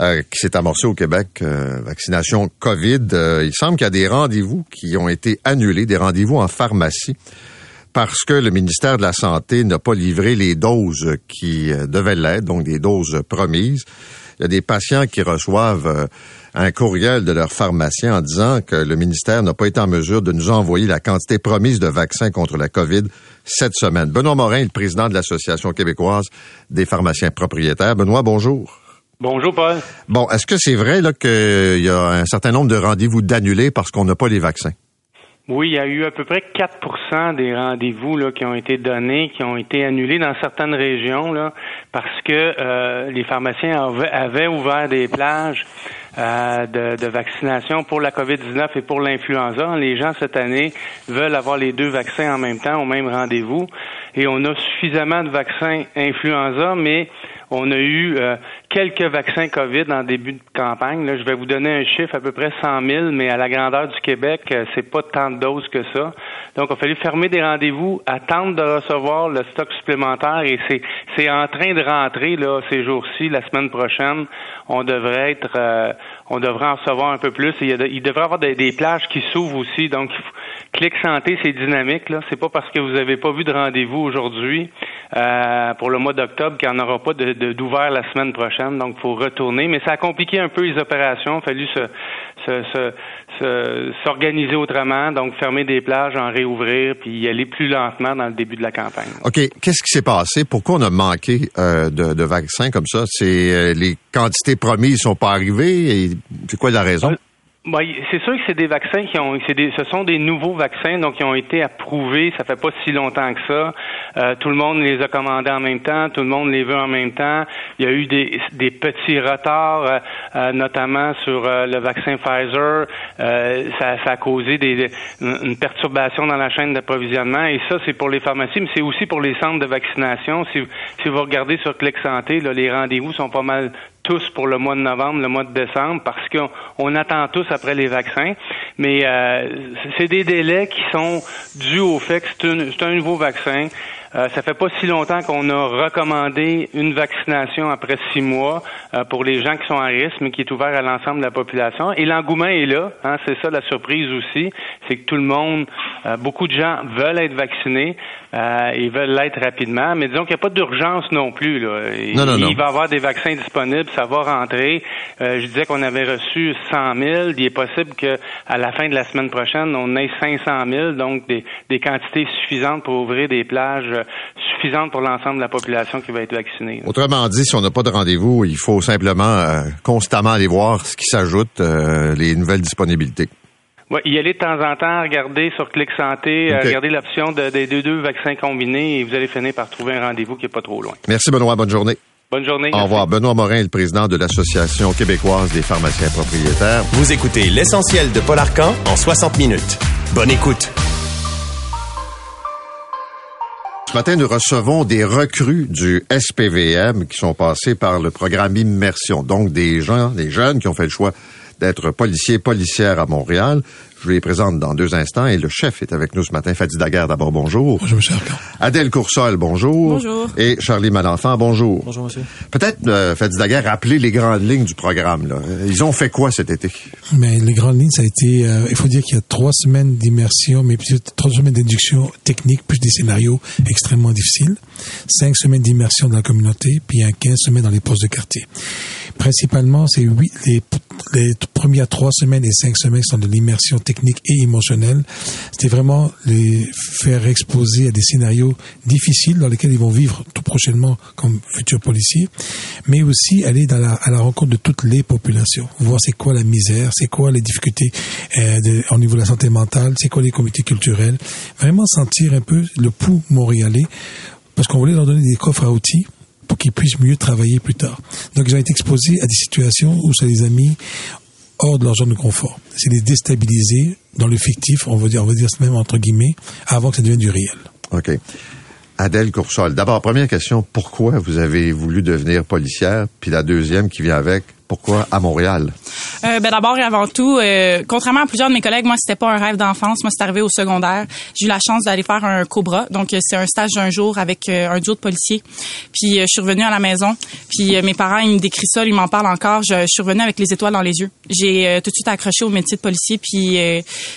euh, qui s'est amorcée au Québec, euh, vaccination COVID. Euh, il semble qu'il y a des rendez-vous qui ont été annulés, des rendez-vous en pharmacie, parce que le ministère de la Santé n'a pas livré les doses qui euh, devaient l'être, donc des doses promises. Il y a des patients qui reçoivent euh, un courriel de leur pharmacien en disant que le ministère n'a pas été en mesure de nous envoyer la quantité promise de vaccins contre la COVID cette semaine. Benoît Morin le président de l'Association québécoise des pharmaciens propriétaires. Benoît, bonjour. Bonjour, Paul. Bon, est-ce que c'est vrai là qu'il y a un certain nombre de rendez-vous d'annulés parce qu'on n'a pas les vaccins? Oui, il y a eu à peu près 4% des rendez-vous qui ont été donnés, qui ont été annulés dans certaines régions là, parce que euh, les pharmaciens avaient, avaient ouvert des plages euh, de, de vaccination pour la COVID-19 et pour l'influenza. Les gens cette année veulent avoir les deux vaccins en même temps au même rendez-vous et on a suffisamment de vaccins influenza, mais on a eu euh, quelques vaccins COVID en début de campagne. Là, je vais vous donner un chiffre à peu près 100 000, mais à la grandeur du Québec, euh, c'est pas tant de doses que ça. Donc, il a fallu fermer des rendez-vous, attendre de recevoir le stock supplémentaire, et c'est c'est en train de rentrer là ces jours-ci. La semaine prochaine, on devrait être, euh, on devrait en recevoir un peu plus. Il, devrait y avoir des, plages qui s'ouvrent aussi. Donc, Clic Santé, c'est dynamique. Là, c'est pas parce que vous n'avez pas vu de rendez-vous aujourd'hui euh, pour le mois d'octobre qu'il n'y en aura pas d'ouvert la semaine prochaine. Donc, il faut retourner. Mais ça a compliqué un peu les opérations. Il a fallu se, se- se- se- s'organiser autrement. Donc, fermer des plages, en réouvrir, puis y aller plus lentement dans le début de la campagne. OK, qu'est-ce qui s'est passé? Pourquoi on a manqué euh, de, de vaccins comme ça? C'est euh, les quantités promises sont pas arrivées c'est quoi la raison? Bon, c'est sûr que c'est des vaccins qui ont, des, ce sont des nouveaux vaccins, donc qui ont été approuvés. Ça fait pas si longtemps que ça. Euh, tout le monde les a commandés en même temps, tout le monde les veut en même temps. Il y a eu des, des petits retards, euh, euh, notamment sur le vaccin Pfizer. Ça, ça, a causé des, une perturbation dans la chaîne d'approvisionnement. Et ça, c'est pour les pharmacies, mais c'est aussi pour les centres de vaccination. Si, si vous regardez sur Clic Santé, là, les rendez-vous sont pas mal tous pour le mois de novembre, le mois de décembre, parce qu'on attend tous après les vaccins. Mais euh, c'est des délais qui sont dus au fait que c'est un, nouveau vaccin. Euh, ça fait pas si longtemps qu'on a recommandé une vaccination après six mois euh, pour les gens qui sont à risque, mais qui est ouvert à l'ensemble de la population. Et l'engouement est là. Hein, c'est ça la surprise aussi, c'est que tout le monde, euh, beaucoup de gens veulent être vaccinés et veulent l'être rapidement. Mais disons qu'il n'y a pas d'urgence non plus. Là. Non, non, il, va y avoir des vaccins disponibles, ça va rentrer. je disais qu'on avait reçu 100 000. Il est possible qu'à la fin de la semaine prochaine, on ait 500 000, donc des, des quantités suffisantes pour ouvrir des plages suffisante pour l'ensemble de la population qui va être vaccinée. Autrement dit, si on n'a pas de rendez-vous, il faut simplement euh, constamment aller voir ce qui s'ajoute, euh, les nouvelles disponibilités. Oui, y aller de temps en temps, regarder sur Clic Santé, euh, regarder l'option des deux, vaccins combinés et vous allez finir par trouver un rendez-vous qui n'est pas trop loin. Merci Benoît, bonne journée. Bonne journée. Au revoir. Benoît Morin est le président de l'Association québécoise des pharmaciens propriétaires. Vous écoutez l'essentiel de Paul Arcan en 60 minutes. Bonne écoute. Ce matin, nous recevons des recrues du SPVM qui sont passés par le programme Immersion. Donc, des gens, des jeunes qui ont fait le choix d'être policiers, policières à Montréal. Je les présente dans deux instants et le chef est avec nous ce matin. Fadi Daguerre, d'abord, bonjour. Bonjour, monsieur Adèle Coursol, bonjour. Bonjour. Et Charlie Malenfant, bonjour. Bonjour, monsieur. Peut-être, euh, Fadi Daguerre, rappeler les grandes lignes du programme. Là. Ils ont fait quoi cet été? Mais les grandes lignes, ça a été, euh, il faut dire qu'il y a trois semaines d'immersion, mais plus trois semaines d'induction technique, plus des scénarios extrêmement difficiles, cinq semaines d'immersion dans la communauté, puis un 15 semaines dans les postes de quartier. Principalement, c'est huit, les, les premières trois semaines et cinq semaines sont de l'immersion technique et émotionnelle. C'était vraiment les faire exposer à des scénarios difficiles dans lesquels ils vont vivre tout prochainement comme futurs policiers, mais aussi aller dans la, à la rencontre de toutes les populations, voir c'est quoi la misère, c'est quoi les difficultés euh, de, au niveau de la santé mentale, c'est quoi les comités culturels, vraiment sentir un peu le pouls montréalais, parce qu'on voulait leur donner des coffres à outils pour qu'ils puissent mieux travailler plus tard. Donc, ils ont été exposés à des situations où ça les a mis hors de leur zone de confort. C'est les déstabiliser dans le fictif, on va dire, on va dire même entre guillemets, avant que ça devienne du réel. OK. Adèle Coursol, d'abord, première question, pourquoi vous avez voulu devenir policière? Puis la deuxième qui vient avec, pourquoi à Montréal? Euh, ben d'abord et avant tout, euh, contrairement à plusieurs de mes collègues, moi c'était pas un rêve d'enfance. Moi c'est arrivé au secondaire. J'ai eu la chance d'aller faire un Cobra, donc euh, c'est un stage d'un jour avec euh, un duo de policiers. Puis je suis revenue à la maison. Puis mes parents ils me décrivent ça, ils m'en parlent encore. Je, suis revenue avec les étoiles dans les yeux. J'ai tout de suite accroché au métier de policier. Puis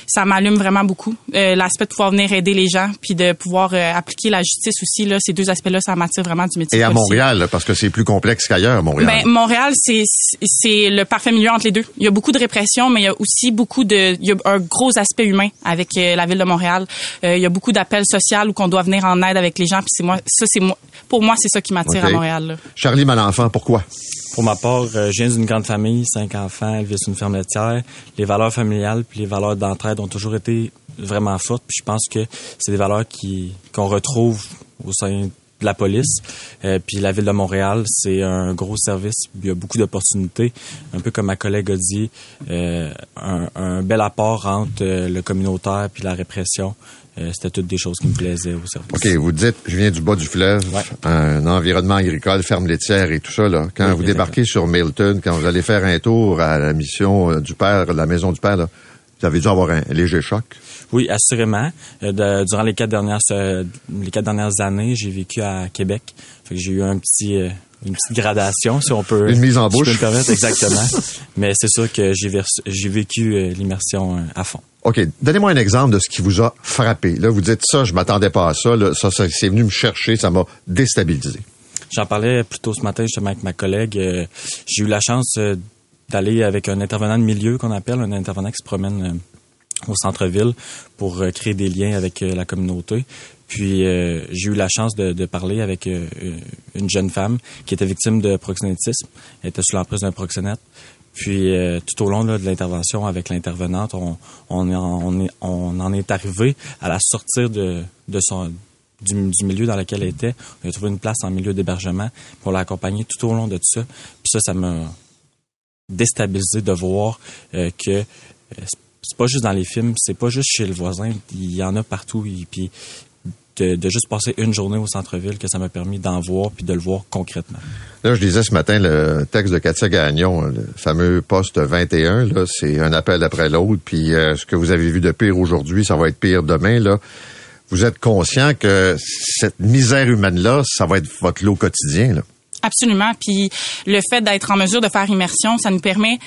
ça m'allume vraiment beaucoup. L'aspect de pouvoir venir aider les gens, puis de pouvoir appliquer la justice aussi là, ces deux aspects-là, ça m'attire vraiment du métier. Et à Montréal, parce que c'est plus complexe qu'ailleurs, Montréal. Ben, Montréal, c'est c'est le parfait milieu entre les deux. Il y a beaucoup de répression, mais il y a aussi beaucoup de, il y a un gros aspect humain avec euh, la ville de Montréal. Euh, il y a beaucoup d'appels sociaux où qu'on doit venir en aide avec les gens. Puis c'est moi, ça c'est moi, pour moi c'est ça qui m'attire à Montréal. Charlie Malenfant, pourquoi? Pour ma part, euh, je viens d'une grande famille, cinq enfants, elle vit sur une ferme laitière. Les valeurs familiales puis les valeurs d'entraide ont toujours été vraiment fortes. Puis je pense que c'est des valeurs qui qu'on retrouve au sein de la police. Euh, puis la ville de Montréal, c'est un gros service. Il y a beaucoup d'opportunités. Un peu comme ma collègue a dit, euh, un, bel apport entre euh, le communautaire puis la répression. C'était toutes des choses qui me plaisaient au service. OK, vous dites, je viens du bas du fleuve, un environnement agricole, ferme laitière et tout ça. Là. Quand vous débarquez sur Milton, quand vous allez faire un tour à la mission du père, la maison du père, là, vous avez dû avoir un léger choc. Oui, assurément. Euh, durant les quatre dernières euh, les quatre dernières années, j'ai vécu à Québec. j'ai eu un petit euh, une petite gradation, si on peut. Une mise en bouche. me permettre, exactement. Mais c'est sûr que j'ai, j'ai vécu l'immersion à fond. OK. Donnez-moi un exemple de ce qui vous a frappé. Là, vous dites ça, je m'attendais pas à ça. ça, ça c'est venu me chercher, ça m'a déstabilisé. J'en parlais plus tôt ce matin justement avec ma collègue. j'ai eu la chance d'aller avec un intervenant de milieu qu'on appelle, un intervenant qui se promène au centre-ville pour euh, créer des liens avec euh, la communauté. Puis euh, j'ai eu la chance de, parler avec une jeune femme qui était victime de proxénétisme. Elle était sous l'emprise d'un proxénète. Puis euh, tout au long là, de l'intervention avec l'intervenante, on, on, on, est- on en est arrivé à la sortir de, de son du, du milieu dans lequel elle était. On a trouvé une place en milieu d'hébergement pour l'accompagner tout au long de tout ça. Puis ça, ça m'a déstabilisé de voir euh, que euh, c'est- pas juste dans les films, c'est pas juste chez le voisin, il y en a partout. Et puis de, de juste passer une journée au centre-ville que ça m'a permis d'en voir puis de le voir concrètement. Là, je disais ce matin le texte de Katia Gagnon, le fameux poste 21, là, c'est un appel après l'autre, puis euh, ce que vous avez vu de pire aujourd'hui, ça va être pire demain, là. Vous êtes conscient que cette misère humaine-là, ça va être votre lot quotidien, là. Absolument. Puis le fait d'être en mesure de faire immersion, ça nous permet,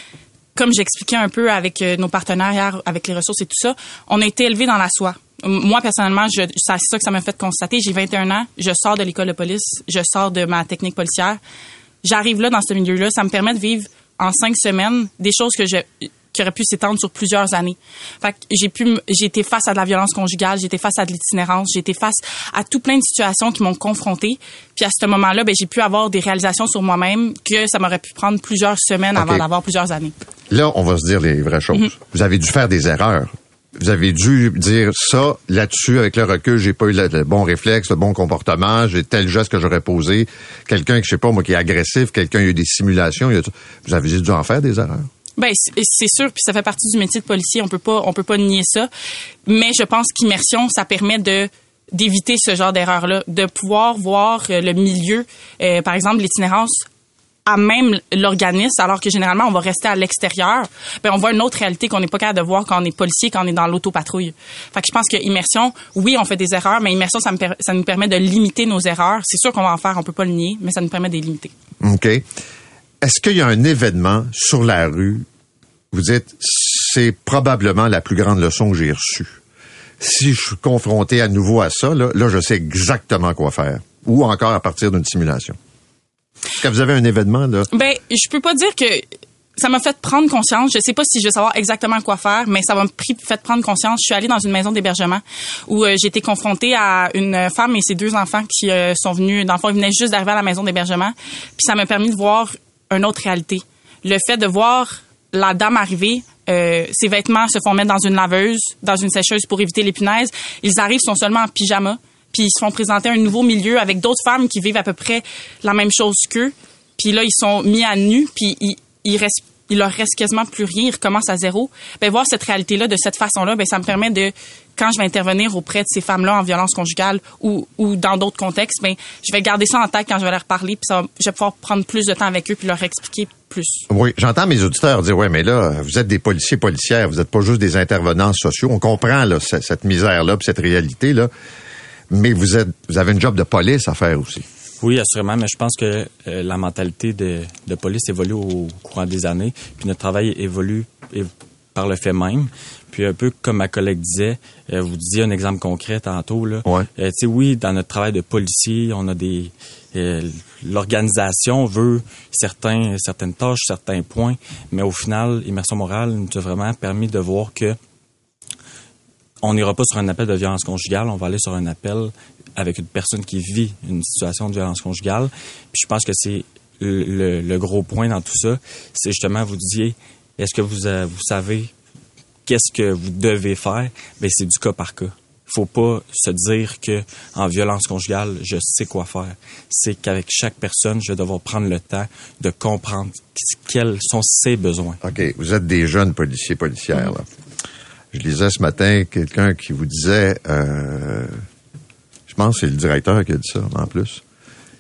comme j'expliquais un peu avec euh, nos partenaires hier, avec les ressources et tout ça, on a été élevés dans la soie. Moi, personnellement, je, c'est ça que ça m'a fait constater. J'ai 21 ans, je sors de l'école de police, je sors de ma technique policière. J'arrive là, dans ce milieu-là, ça me permet de vivre en cinq semaines des choses que je qui auraient pu s'étendre sur plusieurs années. Fait que j'ai pu, j'ai été face à de la violence conjugale, j'ai été face à de l'itinérance, j'ai été face à tout plein de situations qui m'ont confrontée. Puis à ce moment-là, ben, j'ai pu avoir des réalisations sur moi-même que ça m'aurait pu prendre plusieurs semaines avant d'avoir plusieurs années. Là, on va se dire les vraies choses. Mhm. Vous avez dû faire des erreurs. Vous avez dû dire ça là-dessus avec le recul, j'ai pas eu le, le bon réflexe, le bon comportement, j'ai tel geste que j'aurais posé. Quelqu'un que je sais pas moi qui est agressif, quelqu'un a eu des simulations, il y a- vous avez dû en faire des erreurs. Ben c'est sûr, puis ça fait partie du métier de policier. On peut pas, on peut pas nier ça. Mais je pense qu'immersion, ça permet de d'éviter ce genre d'erreur-là, de pouvoir voir euh, le milieu, euh, par exemple l'itinérance à même l'organisme, alors que généralement on va rester à l'extérieur. Ben on voit une autre réalité qu'on n'est pas capable de voir quand on est policier, quand on est dans l'autopatrouille. Fait que je pense que immersion, oui, on fait des erreurs, mais immersion, ça, me ça nous permet de limiter nos erreurs. C'est sûr qu'on va en faire, on peut pas le nier, mais ça nous permet de les limiter. OK. Est-ce qu'il y a un événement sur la rue, vous dites, c'est probablement la plus grande leçon que j'ai reçue. Si je suis confronté à nouveau à ça, là, je sais exactement quoi faire. Ou encore à partir d'une simulation. Que vous avez un événement, là? Ben, je peux pas dire que ça m'a fait prendre conscience. Je sais pas si je vais savoir exactement quoi faire, mais ça m'a fait prendre conscience. Je suis allée dans une maison d'hébergement où euh, j'ai été confrontée à une femme et ses deux enfants qui euh, sont venus, dans venaient juste d'arriver à la maison d'hébergement. Puis ça m'a permis de voir une autre réalité. Le fait de voir la dame arriver, euh, ses vêtements se font mettre dans une laveuse, dans une sécheuse pour éviter les punaises. Ils arrivent, sont seulement en pyjama, puis ils se font présenter un nouveau milieu avec d'autres femmes qui vivent à peu près la même chose qu'eux. Puis là, ils sont mis à nu, puis ils, ils il leur reste quasiment plus rien, ils recommencent à zéro. Ben voir cette réalité-là de cette façon-là, ben ça me permet de quand je vais intervenir auprès de ces femmes-là en violence conjugale ou, ou dans d'autres contextes, ben je vais garder ça en tête quand je vais leur parler, puis ça je vais pouvoir prendre plus de temps avec eux puis leur expliquer plus. Oui, j'entends mes auditeurs dire, ouais, mais là, vous êtes des policiers policières, vous n'êtes pas juste des intervenants sociaux. On comprend là, cette misère-là, cette réalité-là. Mais vous êtes, vous avez une job de police à faire aussi. Oui, assurément, mais je pense que euh, la mentalité de, de police évolue au courant des années, puis notre travail évolue et- par le fait même. Puis un peu comme ma collègue disait, euh, vous disiez un exemple concret tantôt là. Ouais. Euh, tu sais, oui, dans notre travail de policier, on a des euh, l'organisation veut certains certaines tâches, certains points, mais au final, immersion morale nous a vraiment permis de voir que on n'ira pas sur un appel de violence conjugale, on va aller sur un appel avec une personne qui vit une situation de violence conjugale. Puis je pense que c'est le, le- le gros point dans tout ça, c'est justement vous disiez, est-ce que vous euh, vous savez qu'est-ce que vous devez faire Ben c'est du cas par cas. Faut pas se dire que en violence conjugale, je sais quoi faire. C'est qu'avec chaque personne, je vais devoir prendre le temps de comprendre quels sont ses besoins. OK, vous êtes des jeunes policiers policières. Là. Je lisais ce matin quelqu'un qui vous disait, euh, je pense que c'est le directeur qui a dit ça en plus.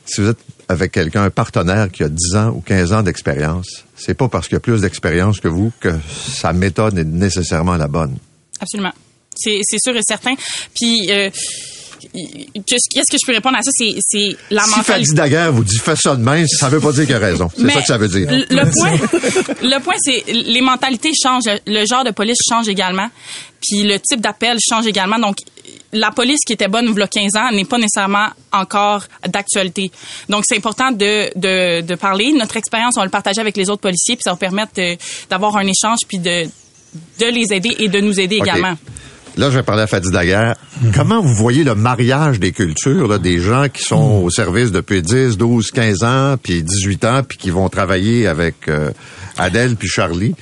Si vous êtes avec quelqu'un, un partenaire qui a 10 ans ou 15 ans d'expérience, c'est pas parce qu'il a plus d'expérience que vous que sa méthode est nécessairement la bonne. Absolument. C'est sûr et certain. Puis euh, qu'est-ce que je peux répondre à ça? C'est la Si mentalité Fadi Daguerre vous dit fais ça de même, ça veut pas dire qu'il a raison. C'est ça que ça veut dire. Le le point, le point, c'est les mentalités changent, le genre de police change également, puis le type d'appel change également. Donc, la police qui était bonne il y a 15 ans n'est pas nécessairement encore d'actualité. Donc, c'est important de, de, de parler. Notre expérience, on va le partager avec les autres policiers, puis ça va permettre d'avoir un échange, puis de, de les aider et de nous aider également. Là, je vais parler à Fadi Daguerre. Comment vous voyez le mariage des cultures, là, des gens qui sont au service depuis 10, 12, 15 ans, puis 18 ans, puis qui vont travailler avec euh, Adèle puis Charlie?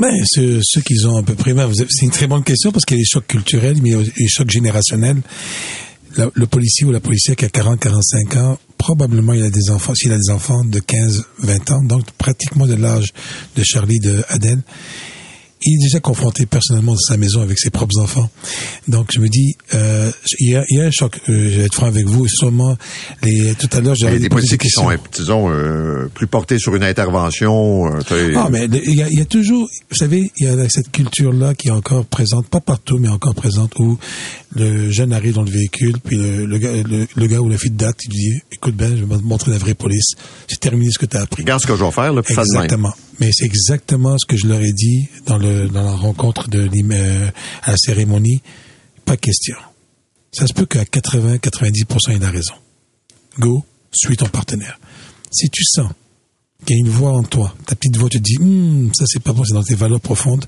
Ben, ceux, ceux qui ont à peu près, c'est une très bonne question parce qu'il y a des chocs culturels, mais il y a des chocs générationnels. La- le policier ou la policière qui a 40, 45 ans, probablement il a des enfants, s'il a des enfants de 15, 20 ans, donc pratiquement de l'âge de Charlie, de Adèle, il est déjà confronté personnellement dans sa maison avec ses propres enfants. Donc je me dis, euh, il, y a, il y a un choc. Euh, je vais être franc avec vous. Sûrement, les, tout à l'heure, j'avais des policiers qui sont, disons, euh, plus portés sur une intervention. euh. Ah, mais il y, a, il y a toujours, vous savez, il y a cette culture-là qui est encore présente, pas partout, mais encore présente, où le jeune arrive dans le véhicule, puis le, le gars, le, le gars ou la fille de date, il dit, écoute Ben, je vais te montrer la vraie police. C'est terminé ce que tu as appris. Regarde ce que je vais faire, là, puis. Exactement. Mais c'est exactement ce que je leur ai dit dans le dans la rencontre de euh, à la cérémonie. Pas question. Ça se peut qu'à 80-90% il a raison. Go, suis ton partenaire. Si tu sens qu'il y a une voix en toi, ta petite voix te dit, Hum, ça c'est pas bon, c'est dans tes valeurs profondes,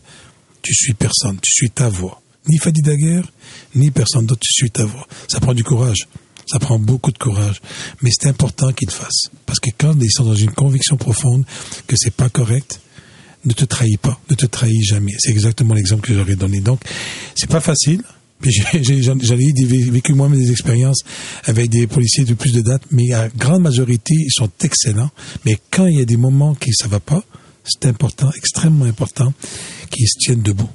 tu suis personne, tu suis ta voix. Ni Fadi Daguerre, ni personne d'autre, tu suis ta voix. Ça prend du courage. Ça prend beaucoup de courage. Mais c'est important qu'ils le fassent. Parce que quand ils sont dans une conviction profonde que c'est pas correct, ne te trahis pas, ne te trahis jamais. C'est exactement l'exemple que j'aurais donné. Donc, c'est pas facile. Des- vécu moi-même des expériences avec des policiers de plus de date, mais la grande majorité, ils sont excellents. Mais quand il y a des moments qui ça va pas, c'est important, extrêmement important, qu'ils se tiennent debout.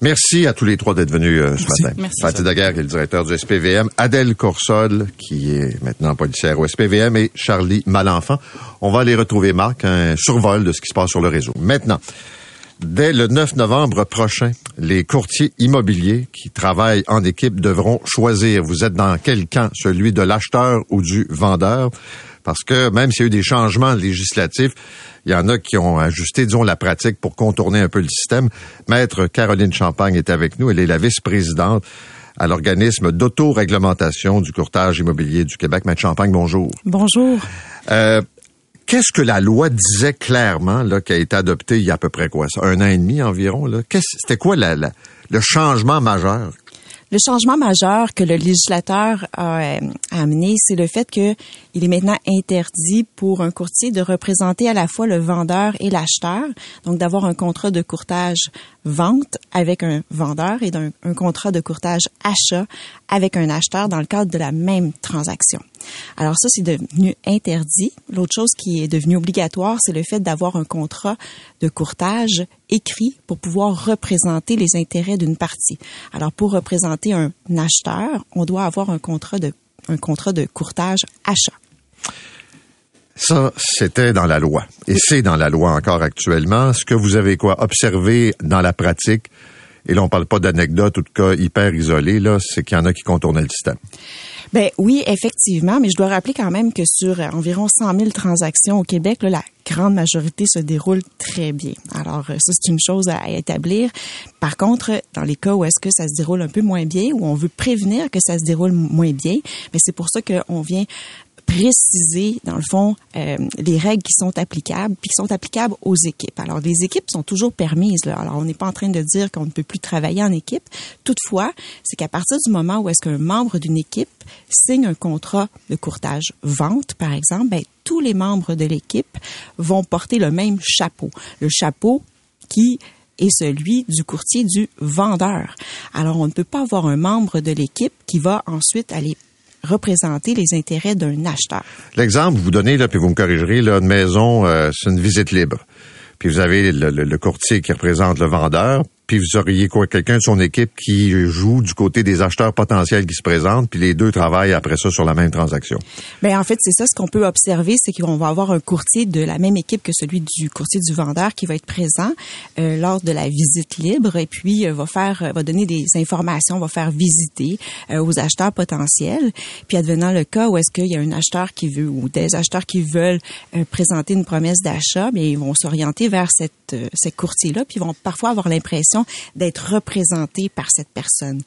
Merci à tous les trois d'être venus euh, ce Merci. matin. Merci. Fatih Daguerre, qui est le directeur du SPVM, Adèle Corsol, qui est maintenant policière au SPVM, et Charlie Malenfant. On va aller retrouver Marc, un survol de ce qui se passe sur le réseau. Maintenant, dès le 9 novembre prochain, les courtiers immobiliers qui travaillent en équipe devront choisir. Vous êtes dans quel camp? Celui de l'acheteur ou du vendeur? Parce que même s'il y a eu des changements législatifs, il y en a qui ont ajusté, disons, la pratique pour contourner un peu le système. Maître Caroline Champagne est avec nous. Elle est la vice-présidente à l'organisme d'autoréglementation du courtage immobilier du Québec. Maître Champagne, bonjour. Bonjour. Euh, Qu'est-ce que la loi disait clairement, là, qui a été adoptée il y a à peu près quoi, ça, un an et demi environ, là? C'était quoi la- la- le changement majeur? Le changement majeur que le législateur a euh, amené, c'est le fait que il est maintenant interdit pour un courtier de représenter à la fois le vendeur et l'acheteur, donc d'avoir un contrat de courtage vente avec un vendeur et un contrat de courtage achat avec un acheteur dans le cadre de la même transaction. Alors ça, c'est devenu interdit. L'autre chose qui est devenue obligatoire, c'est le fait d'avoir un contrat de courtage écrit pour pouvoir représenter les intérêts d'une partie. Alors pour représenter un acheteur, on doit avoir un contrat de un contrat de courtage achat. Ça, c'était dans la loi. Et c'est dans la loi encore actuellement. Ce que vous avez quoi observé dans la pratique, et là, on parle pas d'anecdotes ou de cas hyper isolés, là, c'est qu'il y en a qui contournaient le système. Ben oui, effectivement, mais je dois rappeler quand même que sur euh, environ 100 000 transactions au Québec, la grande majorité se déroule très bien. Alors euh, ça, c'est une chose à, établir. Par contre, dans les cas où est-ce que ça se déroule un peu moins bien, où on veut prévenir que ça se déroule moins bien, mais c'est pour ça qu'on vient préciser, dans le fond, euh, les règles qui sont applicables, puis qui sont applicables aux équipes. Alors, les équipes sont toujours permises. Là. Alors, on n'est pas en train de dire qu'on ne peut plus travailler en équipe. Toutefois, c'est qu'à partir du moment où est-ce qu'un membre d'une équipe signe un contrat de courtage vente, par exemple, ben, tous les membres de l'équipe vont porter le même chapeau. Le chapeau qui est celui du courtier du vendeur. Alors, on ne peut pas avoir un membre de l'équipe qui va ensuite aller représenter les intérêts d'un acheteur. L'exemple, vous donnez, là, puis vous me corrigerez, là, une maison, euh, c'est une visite libre. Puis vous avez le, le- le courtier qui représente le vendeur, puis vous auriez quoi, quelqu'un de son équipe qui joue du côté des acheteurs potentiels qui se présentent, puis les deux travaillent après ça sur la même transaction? Ben en fait, c'est ça ce qu'on peut observer, c'est qu'on va avoir un courtier de la même équipe que celui du courtier du vendeur qui va être présent euh, lors de la visite libre et puis euh, va faire va donner des informations, va faire visiter euh, aux acheteurs potentiels. Puis advenant le cas où est-ce qu'il y a un acheteur qui veut ou des acheteurs qui veulent euh, présenter une promesse d'achat, mais ils vont s'orienter vers cette euh, ces courtiers-là, puis ils vont parfois avoir l'impression d'être représentés par cette personne.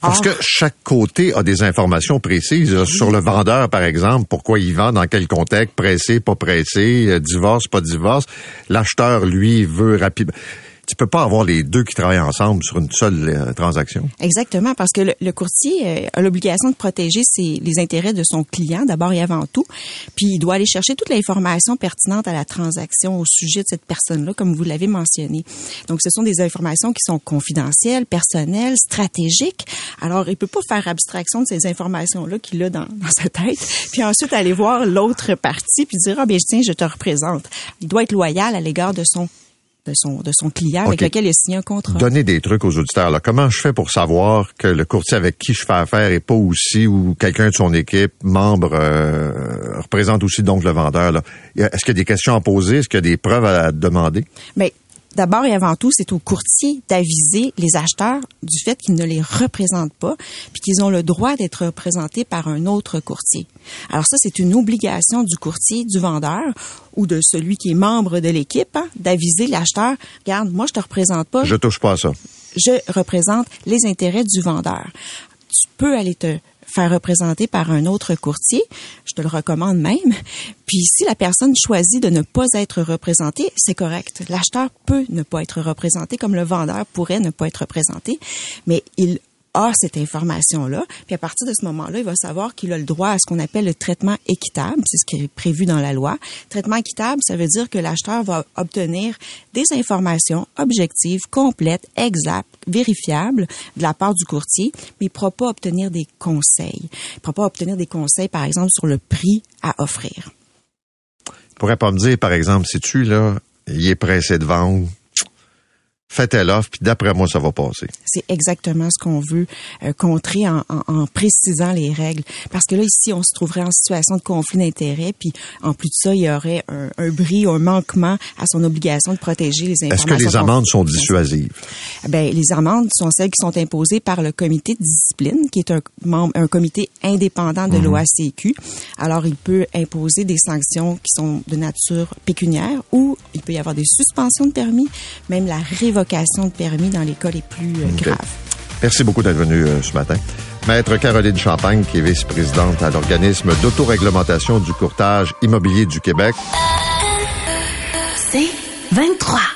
Parce que chaque côté a des informations précises sur le vendeur, par exemple, pourquoi il vend, dans quel contexte, pressé, pas pressé, euh, divorce, pas divorce. L'acheteur, lui, veut rapidement. Tu peux pas avoir les deux qui travaillent ensemble sur une seule euh, transaction. Exactement, parce que le, courtier euh, a l'obligation de protéger ses, les intérêts de son client d'abord et avant tout, puis il doit aller chercher toute l'information pertinente à la transaction au sujet de cette personne-là, comme vous l'avez mentionné. Donc, ce sont des informations qui sont confidentielles, personnelles, stratégiques. Alors, il peut pas faire abstraction de ces informations-là qu'il a dans, dans sa tête, puis ensuite aller voir l'autre partie puis dire ah bien tiens, je te représente. Il doit être loyal à l'égard de son de son, de son client avec lequel il a signé un contrat. Donner des trucs aux auditeurs. Là. Comment je fais pour savoir que le courtier avec qui je fais affaire est pas aussi ou quelqu'un de son équipe, membre, euh, représente aussi donc le vendeur? là? Est-ce qu'il y a des questions à poser? Est-ce qu'il y a des preuves à demander? Mais d'abord et avant tout, c'est au courtier d'aviser les acheteurs du fait qu'ils ne les représentent pas, puis qu'ils ont le droit d'être représentés par un autre courtier. Alors ça, c'est une obligation du courtier, du vendeur ou de celui qui est membre de l'équipe, hein, d'aviser l'acheteur, regarde, moi je te représente pas, Je touche pas à ça. je représente les intérêts du vendeur. Tu peux aller te faire représenter par un autre courtier, je te le recommande même. Puis si la personne choisit de ne pas être représentée, c'est correct. L'acheteur peut ne pas être représenté comme le vendeur pourrait ne pas être représenté, mais il a cette information-là. Puis à partir de ce moment-là, il va savoir qu'il a le droit à ce qu'on appelle le traitement équitable. C'est ce qui est prévu dans la loi. Traitement équitable, ça veut dire que l'acheteur va obtenir des informations objectives, complètes, exactes, vérifiables de la part du courtier, mais il ne pourra pas obtenir des conseils. Il ne pourra pas obtenir des conseils, par exemple, sur le prix à offrir. Tu pourrais pas me dire, par exemple, si tu là, il est pressé de vendre, fais telle offre, puis d'après moi, ça va passer. C'est exactement ce qu'on veut euh, contrer en, en- en précisant les règles. Parce que là, ici, on se trouverait en situation de conflit d'intérêts, puis en plus de ça, il y aurait un, un bris un manquement à son obligation de protéger les Est-ce informations. que les amendes sont dissuasives? Ben, les amendes sont celles qui sont imposées par le comité de discipline, qui est un, membre, un comité indépendant de Mhm. l'OACQ. Alors, il peut imposer des sanctions qui sont de nature pécuniaire ou il peut y avoir des suspensions de permis, même la révocation de permis dans les cas les plus euh, graves. Merci beaucoup d'être venu euh, ce matin. Maître Caroline Champagne, qui est vice-présidente à l'organisme d'autoréglementation du courtage immobilier du Québec. C'est 23.